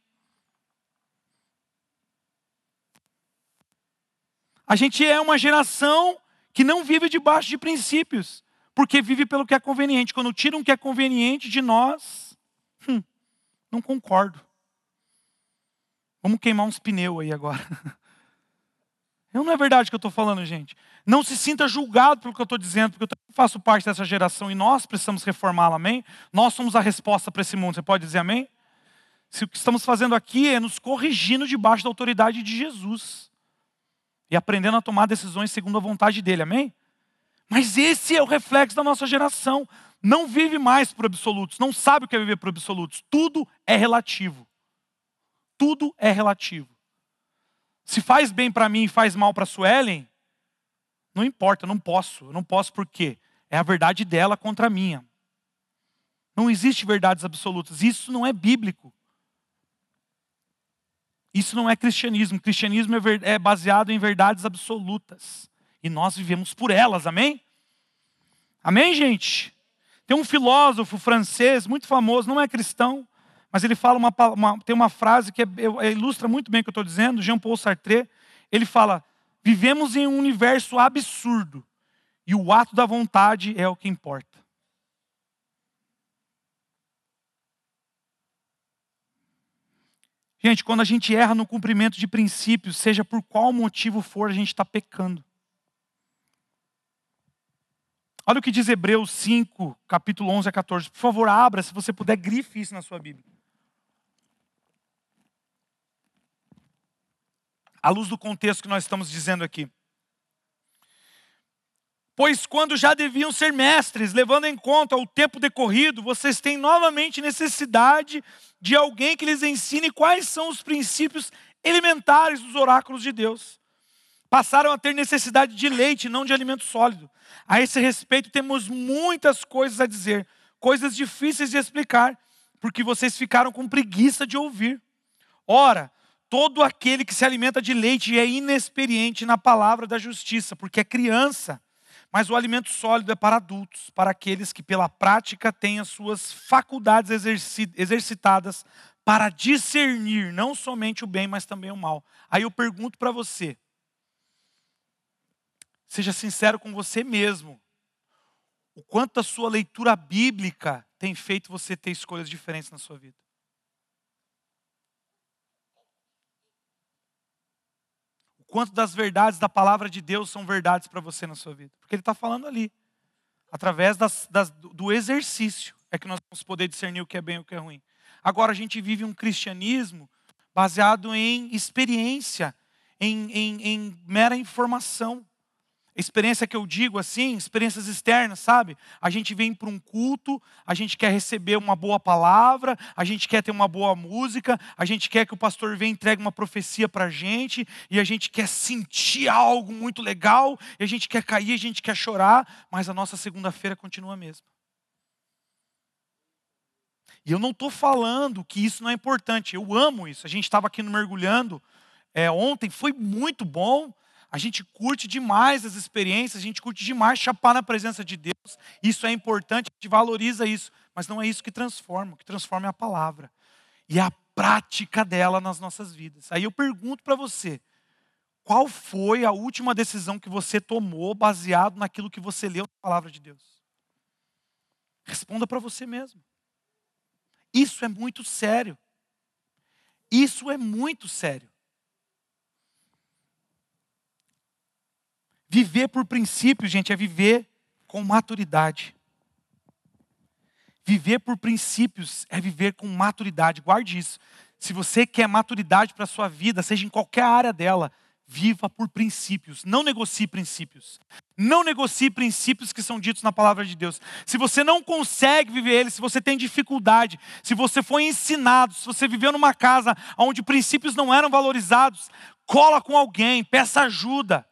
A gente é uma geração que não vive debaixo de princípios, porque vive pelo que é conveniente. Quando tiram o que é conveniente de nós, hum, não concordo. Vamos queimar uns pneus aí agora. Não é verdade o que eu estou falando, gente. Não se sinta julgado pelo que eu estou dizendo, porque eu faço parte dessa geração e nós precisamos reformá-la, amém? Nós somos a resposta para esse mundo, você pode dizer amém? Se o que estamos fazendo aqui é nos corrigindo debaixo da autoridade de Jesus e aprendendo a tomar decisões segundo a vontade dele, amém? Mas esse é o reflexo da nossa geração. Não vive mais por absolutos, não sabe o que é viver por absolutos. Tudo é relativo. Tudo é relativo. Se faz bem para mim e faz mal para Suelen, Não importa, não posso. Não posso por quê? É a verdade dela contra a minha. Não existe verdades absolutas. Isso não é bíblico. Isso não é cristianismo. Cristianismo é, é baseado em verdades absolutas. E nós vivemos por elas, amém? Amém, gente? Tem um filósofo francês muito famoso, não é cristão, mas ele fala uma, uma tem uma frase que é, é, ilustra muito bem o que eu estou dizendo, Jean-Paul Sartre. Ele fala: Vivemos em um universo absurdo e o ato da vontade é o que importa. Gente, quando a gente erra no cumprimento de princípios, seja por qual motivo for, a gente está pecando. Olha o que diz Hebreus 5, capítulo 11 a 14. Por favor, abra, se você puder, grife isso na sua Bíblia. À luz do contexto que nós estamos dizendo aqui. Pois quando já deviam ser mestres, levando em conta o tempo decorrido, vocês têm novamente necessidade de alguém que lhes ensine quais são os princípios elementares dos oráculos de Deus. Passaram a ter necessidade de leite, não de alimento sólido. A esse respeito, temos muitas coisas a dizer, coisas difíceis de explicar, porque vocês ficaram com preguiça de ouvir. Ora, todo aquele que se alimenta de leite é inexperiente na palavra da justiça, porque é criança. Mas o alimento sólido é para adultos, para aqueles que pela prática têm as suas faculdades exercitadas para discernir não somente o bem, mas também o mal. Aí eu pergunto para você, Seja sincero com você mesmo. O quanto a sua leitura bíblica tem feito você ter escolhas diferentes na sua vida. Quanto das verdades da palavra de Deus são verdades para você na sua vida. Porque Ele está falando ali. Através das, das, do exercício é que nós vamos poder discernir o que é bem e o que é ruim. Agora a gente vive um cristianismo baseado em experiência, em, em, em mera informação. Experiência que eu digo assim, experiências externas, sabe? A gente vem para um culto, a gente quer receber uma boa palavra, a gente quer ter uma boa música, a gente quer que o pastor venha e entregue uma profecia para a gente, e a gente quer sentir algo muito legal, e a gente quer cair, a gente quer chorar, mas a nossa segunda-feira continua a mesma. E eu não estou falando que isso não é importante, eu amo isso. A gente estava aqui no Mergulhando é, ontem, foi muito bom. A gente curte demais as experiências, a gente curte demais chapar na presença de Deus. Isso é importante, a gente valoriza isso, mas não é isso que transforma. O que transforma é a palavra e a prática dela nas nossas vidas. Aí eu pergunto para você: qual foi a última decisão que você tomou baseado naquilo que você leu na palavra de Deus? Responda para você mesmo. Isso é muito sério. Isso é muito sério. Viver por princípios, gente, é viver com maturidade. Viver por princípios é viver com maturidade. Guarde isso. Se você quer maturidade para a sua vida, seja em qualquer área dela, viva por princípios. Não negocie princípios. Não negocie princípios que são ditos na palavra de Deus. Se você não consegue viver eles, se você tem dificuldade, se você foi ensinado, se você viveu numa casa onde princípios não eram valorizados, cola com alguém, peça ajuda.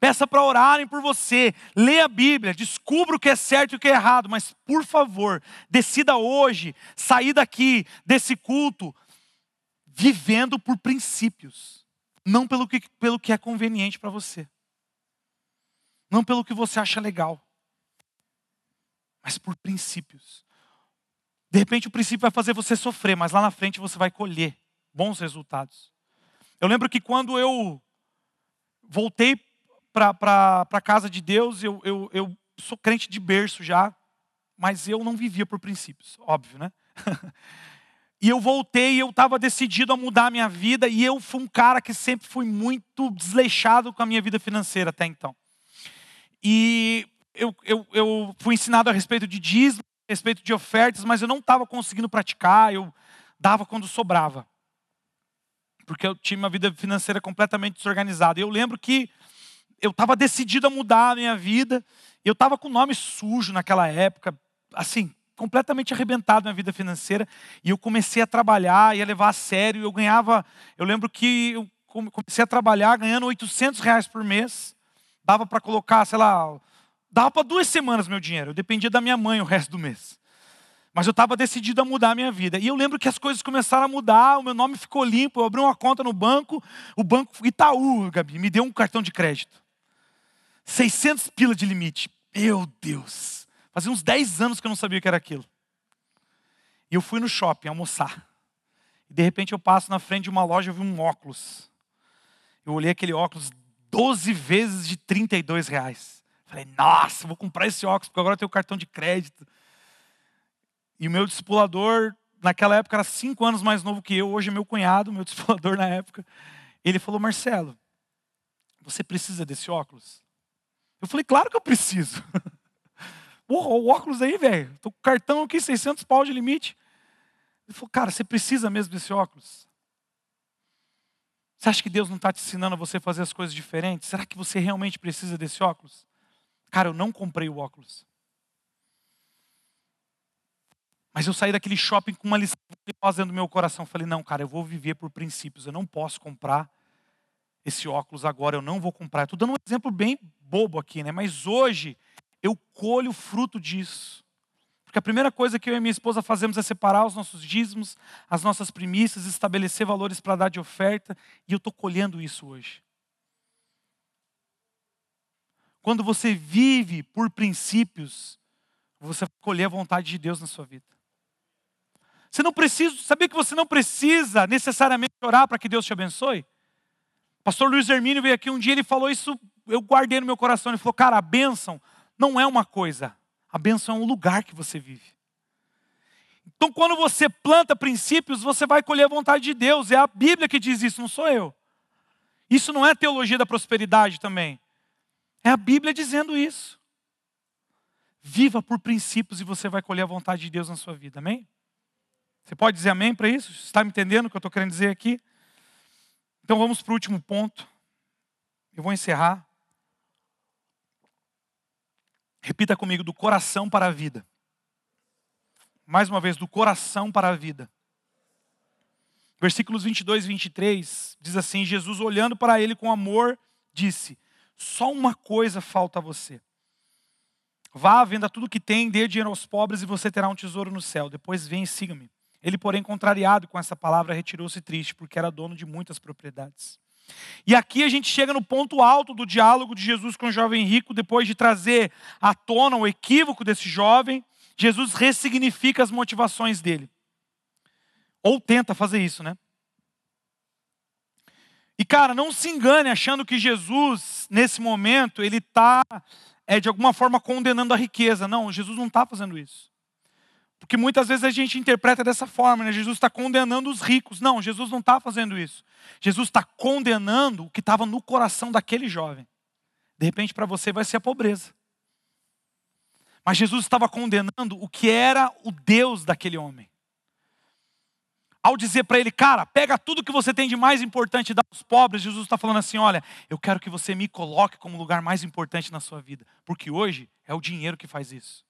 Peça para orarem por você. Leia a Bíblia, descubra o que é certo e o que é errado, mas por favor, decida hoje sair daqui desse culto vivendo por princípios, não pelo que, pelo que é conveniente para você, não pelo que você acha legal, mas por princípios. De repente o princípio vai fazer você sofrer, mas lá na frente você vai colher bons resultados. Eu lembro que quando eu voltei para a casa de Deus, eu, eu, eu sou crente de berço já, mas eu não vivia por princípios, óbvio, né? e eu voltei, eu estava decidido a mudar a minha vida, e eu fui um cara que sempre fui muito desleixado com a minha vida financeira até então. E eu, eu, eu fui ensinado a respeito de dízimo, a respeito de ofertas, mas eu não estava conseguindo praticar, eu dava quando sobrava. Porque eu tinha uma vida financeira completamente desorganizada. E eu lembro que eu estava decidido a mudar a minha vida. Eu estava com o nome sujo naquela época, assim, completamente arrebentado na vida financeira. E eu comecei a trabalhar e a levar a sério. Eu ganhava, eu lembro que eu comecei a trabalhar ganhando 800 reais por mês. Dava para colocar, sei lá, dava para duas semanas meu dinheiro. Eu dependia da minha mãe o resto do mês. Mas eu estava decidido a mudar a minha vida. E eu lembro que as coisas começaram a mudar, o meu nome ficou limpo, eu abri uma conta no banco, o banco Itaú, Gabi, me deu um cartão de crédito. 600 pila de limite. Meu Deus. Fazia uns 10 anos que eu não sabia o que era aquilo. E eu fui no shopping almoçar. E de repente eu passo na frente de uma loja e vi um óculos. Eu olhei aquele óculos 12 vezes de 32 reais. Falei, nossa, vou comprar esse óculos, porque agora eu tenho cartão de crédito. E o meu discipulador, naquela época, era cinco anos mais novo que eu, hoje é meu cunhado, meu discipulador na época. Ele falou, Marcelo, você precisa desse óculos? Eu falei, claro que eu preciso. Porra, o óculos aí, velho. Tô com cartão aqui, 600 pau de limite. Ele falou, cara, você precisa mesmo desse óculos? Você acha que Deus não está te ensinando a você fazer as coisas diferentes? Será que você realmente precisa desse óculos? Cara, eu não comprei o óculos. Mas eu saí daquele shopping com uma lição dentro do meu coração. Falei, não, cara, eu vou viver por princípios. Eu não posso comprar esse óculos agora. Eu não vou comprar. Estou dando um exemplo bem bobo aqui, né? Mas hoje eu colho o fruto disso. Porque a primeira coisa que eu e minha esposa fazemos é separar os nossos dízimos, as nossas primícias, estabelecer valores para dar de oferta. E eu estou colhendo isso hoje. Quando você vive por princípios, você vai colher a vontade de Deus na sua vida. Você não precisa, sabia que você não precisa necessariamente orar para que Deus te abençoe? pastor Luiz Hermínio veio aqui um dia, ele falou isso, eu guardei no meu coração. Ele falou, cara, a bênção não é uma coisa, a bênção é um lugar que você vive. Então, quando você planta princípios, você vai colher a vontade de Deus. É a Bíblia que diz isso, não sou eu. Isso não é teologia da prosperidade também. É a Bíblia dizendo isso. Viva por princípios e você vai colher a vontade de Deus na sua vida, amém? Você pode dizer amém para isso? Você está me entendendo o que eu estou querendo dizer aqui? Então vamos para o último ponto. Eu vou encerrar. Repita comigo: do coração para a vida. Mais uma vez, do coração para a vida. Versículos 22 e 23 diz assim: Jesus, olhando para ele com amor, disse: Só uma coisa falta a você. Vá, venda tudo que tem, dê dinheiro aos pobres e você terá um tesouro no céu. Depois vem e siga-me. Ele, porém, contrariado com essa palavra, retirou-se triste, porque era dono de muitas propriedades. E aqui a gente chega no ponto alto do diálogo de Jesus com o jovem rico, depois de trazer à tona o equívoco desse jovem, Jesus ressignifica as motivações dele. Ou tenta fazer isso, né? E cara, não se engane achando que Jesus, nesse momento, ele está, é, de alguma forma, condenando a riqueza. Não, Jesus não está fazendo isso. Porque muitas vezes a gente interpreta dessa forma, né? Jesus está condenando os ricos. Não, Jesus não está fazendo isso. Jesus está condenando o que estava no coração daquele jovem. De repente, para você vai ser a pobreza. Mas Jesus estava condenando o que era o Deus daquele homem. Ao dizer para ele, cara, pega tudo que você tem de mais importante e dá aos pobres, Jesus está falando assim: olha, eu quero que você me coloque como lugar mais importante na sua vida. Porque hoje é o dinheiro que faz isso.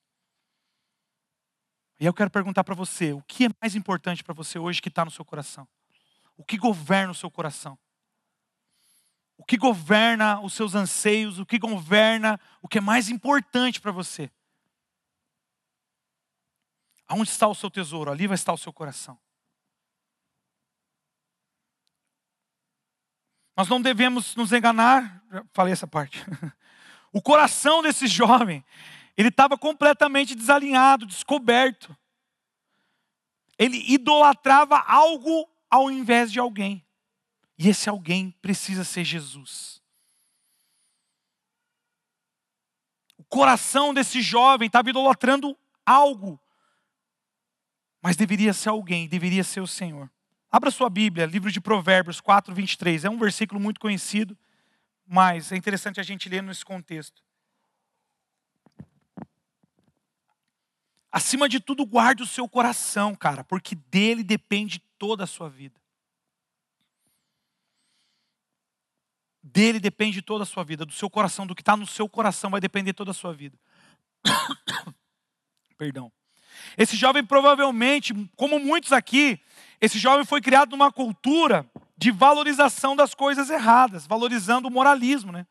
E eu quero perguntar para você: o que é mais importante para você hoje que está no seu coração? O que governa o seu coração? O que governa os seus anseios? O que governa o que é mais importante para você? Aonde está o seu tesouro? Ali vai estar o seu coração. Nós não devemos nos enganar, falei essa parte. O coração desse jovem ele estava completamente desalinhado, descoberto. Ele idolatrava algo ao invés de alguém. E esse alguém precisa ser Jesus. O coração desse jovem estava idolatrando algo, mas deveria ser alguém, deveria ser o Senhor. Abra sua Bíblia, livro de Provérbios 4, 23. É um versículo muito conhecido, mas é interessante a gente ler nesse contexto. Acima de tudo, guarde o seu coração, cara, porque dele depende toda a sua vida. Dele depende toda a sua vida, do seu coração, do que está no seu coração vai depender toda a sua vida. Perdão. Esse jovem provavelmente, como muitos aqui, esse jovem foi criado numa cultura de valorização das coisas erradas, valorizando o moralismo, né?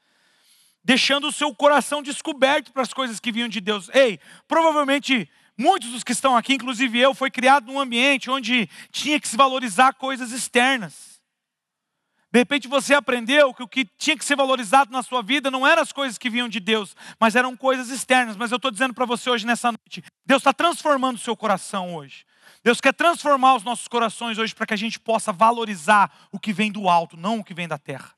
deixando o seu coração descoberto para as coisas que vinham de Deus. Ei, provavelmente muitos dos que estão aqui, inclusive eu, foi criado num ambiente onde tinha que se valorizar coisas externas. De repente você aprendeu que o que tinha que ser valorizado na sua vida não eram as coisas que vinham de Deus, mas eram coisas externas. Mas eu estou dizendo para você hoje, nessa noite, Deus está transformando o seu coração hoje. Deus quer transformar os nossos corações hoje para que a gente possa valorizar o que vem do alto, não o que vem da terra.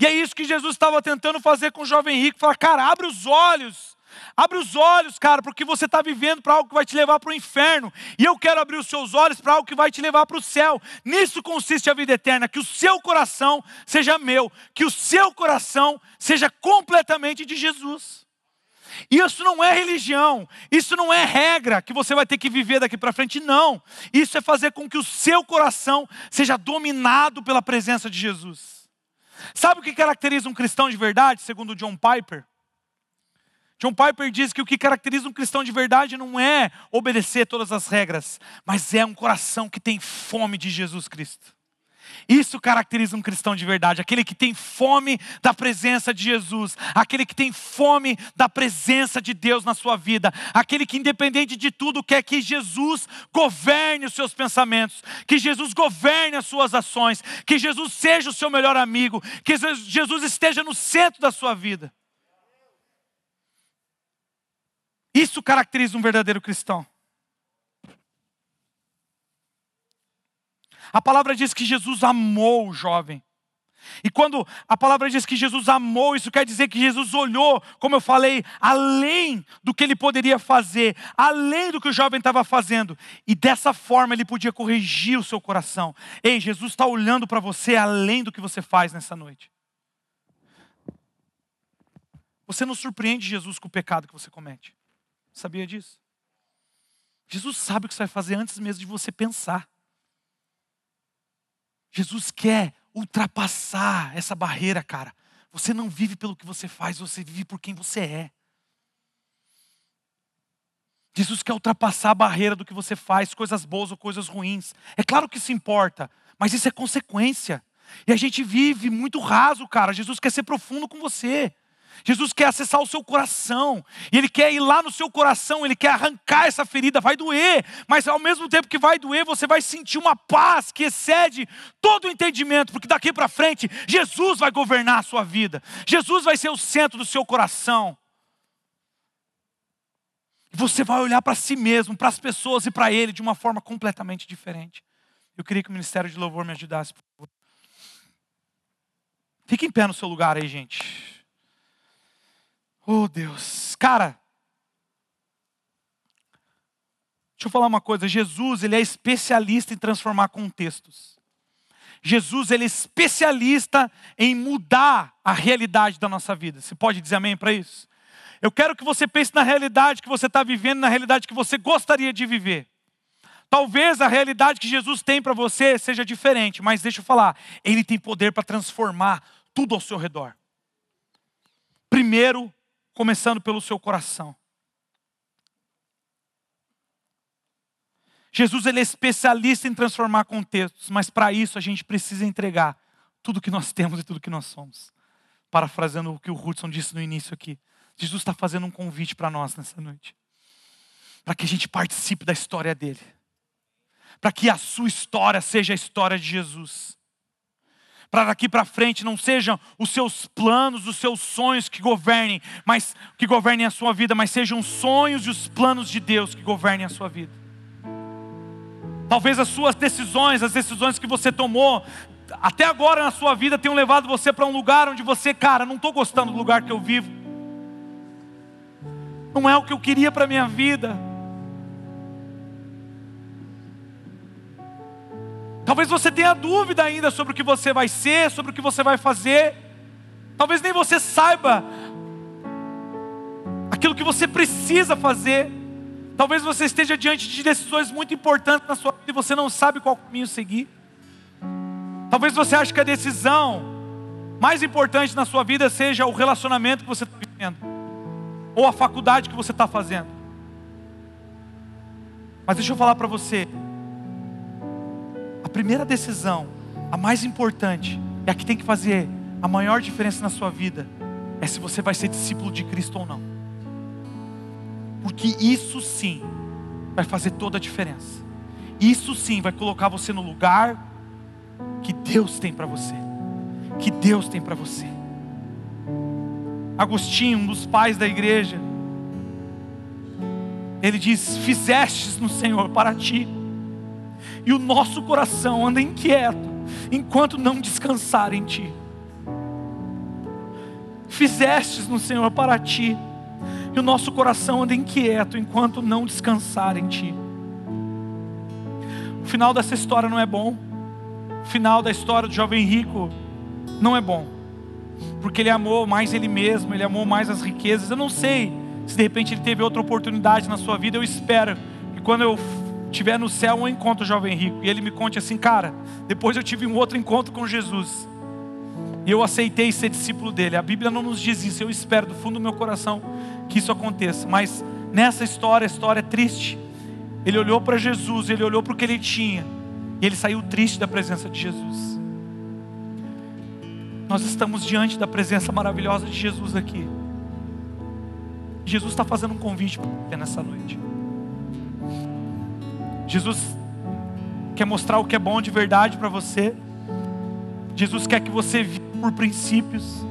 E é isso que Jesus estava tentando fazer com o jovem rico: falar, cara, abre os olhos. Abre os olhos, cara, porque você está vivendo para algo que vai te levar para o inferno. E eu quero abrir os seus olhos para algo que vai te levar para o céu. Nisso consiste a vida eterna: que o seu coração seja meu, que o seu coração seja completamente de Jesus. Isso não é religião, isso não é regra que você vai ter que viver daqui para frente, não. Isso é fazer com que o seu coração seja dominado pela presença de Jesus. Sabe o que caracteriza um cristão de verdade, segundo John Piper? John Piper diz que o que caracteriza um cristão de verdade não é obedecer todas as regras, mas é um coração que tem fome de Jesus Cristo. Isso caracteriza um cristão de verdade, aquele que tem fome da presença de Jesus, aquele que tem fome da presença de Deus na sua vida, aquele que, independente de tudo, quer que Jesus governe os seus pensamentos, que Jesus governe as suas ações, que Jesus seja o seu melhor amigo, que Jesus esteja no centro da sua vida. Isso caracteriza um verdadeiro cristão. A palavra diz que Jesus amou o jovem. E quando a palavra diz que Jesus amou, isso quer dizer que Jesus olhou, como eu falei, além do que ele poderia fazer, além do que o jovem estava fazendo, e dessa forma ele podia corrigir o seu coração. Ei, Jesus está olhando para você além do que você faz nessa noite. Você não surpreende Jesus com o pecado que você comete. Sabia disso? Jesus sabe o que você vai fazer antes mesmo de você pensar. Jesus quer ultrapassar essa barreira, cara. Você não vive pelo que você faz, você vive por quem você é. Jesus quer ultrapassar a barreira do que você faz, coisas boas ou coisas ruins. É claro que isso importa, mas isso é consequência. E a gente vive muito raso, cara. Jesus quer ser profundo com você. Jesus quer acessar o seu coração, e Ele quer ir lá no seu coração, Ele quer arrancar essa ferida, vai doer, mas ao mesmo tempo que vai doer, você vai sentir uma paz que excede todo o entendimento, porque daqui para frente, Jesus vai governar a sua vida, Jesus vai ser o centro do seu coração. Você vai olhar para si mesmo, para as pessoas e para Ele de uma forma completamente diferente. Eu queria que o Ministério de Louvor me ajudasse, por favor. Fique em pé no seu lugar aí, gente. Oh Deus, cara. Deixa eu falar uma coisa, Jesus, ele é especialista em transformar contextos. Jesus, ele é especialista em mudar a realidade da nossa vida. Você pode dizer amém para isso? Eu quero que você pense na realidade que você está vivendo, na realidade que você gostaria de viver. Talvez a realidade que Jesus tem para você seja diferente, mas deixa eu falar, Ele tem poder para transformar tudo ao seu redor. Primeiro, começando pelo seu coração. Jesus ele é especialista em transformar contextos, mas para isso a gente precisa entregar tudo que nós temos e tudo que nós somos. Parafraseando o que o Hudson disse no início aqui. Jesus está fazendo um convite para nós nessa noite. Para que a gente participe da história dele. Para que a sua história seja a história de Jesus para daqui para frente não sejam os seus planos, os seus sonhos que governem, mas que governem a sua vida, mas sejam os sonhos e os planos de Deus que governem a sua vida. Talvez as suas decisões, as decisões que você tomou até agora na sua vida tenham levado você para um lugar onde você, cara, não estou gostando do lugar que eu vivo. Não é o que eu queria para minha vida. Talvez você tenha dúvida ainda sobre o que você vai ser, sobre o que você vai fazer. Talvez nem você saiba aquilo que você precisa fazer. Talvez você esteja diante de decisões muito importantes na sua vida e você não sabe qual caminho seguir. Talvez você ache que a decisão mais importante na sua vida seja o relacionamento que você está vivendo, ou a faculdade que você está fazendo. Mas deixa eu falar para você, a primeira decisão, a mais importante, é a que tem que fazer A maior diferença na sua vida é se você vai ser discípulo de Cristo ou não. Porque isso sim vai fazer toda a diferença. Isso sim vai colocar você no lugar que Deus tem para você. Que Deus tem para você. Agostinho, um dos pais da igreja, ele diz: Fizestes no Senhor para ti, e o nosso coração anda inquieto enquanto não descansar em ti. Fizestes no Senhor para ti, e o nosso coração anda inquieto enquanto não descansar em ti. O final dessa história não é bom. O final da história do jovem rico não é bom. Porque ele amou mais ele mesmo, ele amou mais as riquezas. Eu não sei se de repente ele teve outra oportunidade na sua vida, eu espero que quando eu estiver no céu eu encontro jovem rico e ele me conte assim, cara, depois eu tive um outro encontro com Jesus. E eu aceitei ser discípulo dele. A Bíblia não nos diz isso, eu espero do fundo do meu coração que isso aconteça. Mas nessa história, a história é triste. Ele olhou para Jesus, ele olhou para o que ele tinha, e ele saiu triste da presença de Jesus. Nós estamos diante da presença maravilhosa de Jesus aqui. Jesus está fazendo um convite para nessa noite. Jesus quer mostrar o que é bom de verdade para você. Jesus quer que você viva por princípios.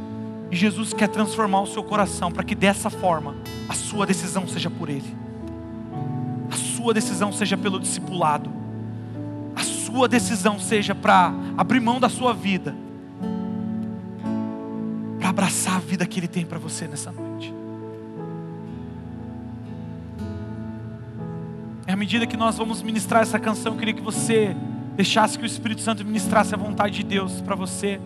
E Jesus quer transformar o seu coração para que dessa forma a sua decisão seja por Ele, a sua decisão seja pelo discipulado, a sua decisão seja para abrir mão da sua vida, para abraçar a vida que Ele tem para você nessa noite. Medida que nós vamos ministrar essa canção, eu queria que você deixasse que o Espírito Santo ministrasse a vontade de Deus para você.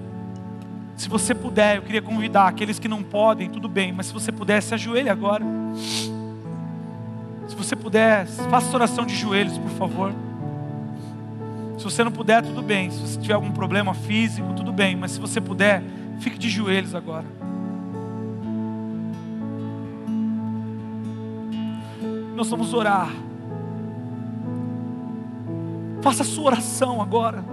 Se você puder, eu queria convidar aqueles que não podem, tudo bem, mas se você puder, se ajoelhe agora. Se você puder, faça oração de joelhos, por favor. Se você não puder, tudo bem. Se você tiver algum problema físico, tudo bem. Mas se você puder, fique de joelhos agora. Nós vamos orar. Faça a sua oração agora.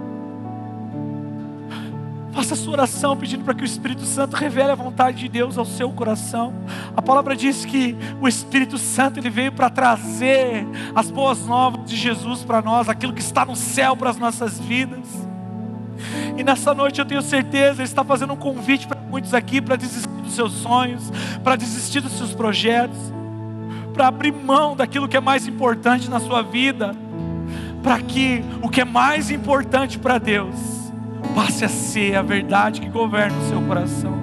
Faça a sua oração pedindo para que o Espírito Santo revele a vontade de Deus ao seu coração. A palavra diz que o Espírito Santo ele veio para trazer as boas novas de Jesus para nós, aquilo que está no céu para as nossas vidas. E nessa noite eu tenho certeza, Ele está fazendo um convite para muitos aqui para desistir dos seus sonhos, para desistir dos seus projetos, para abrir mão daquilo que é mais importante na sua vida, para que o que é mais importante para Deus passe a ser a verdade que governa o seu coração.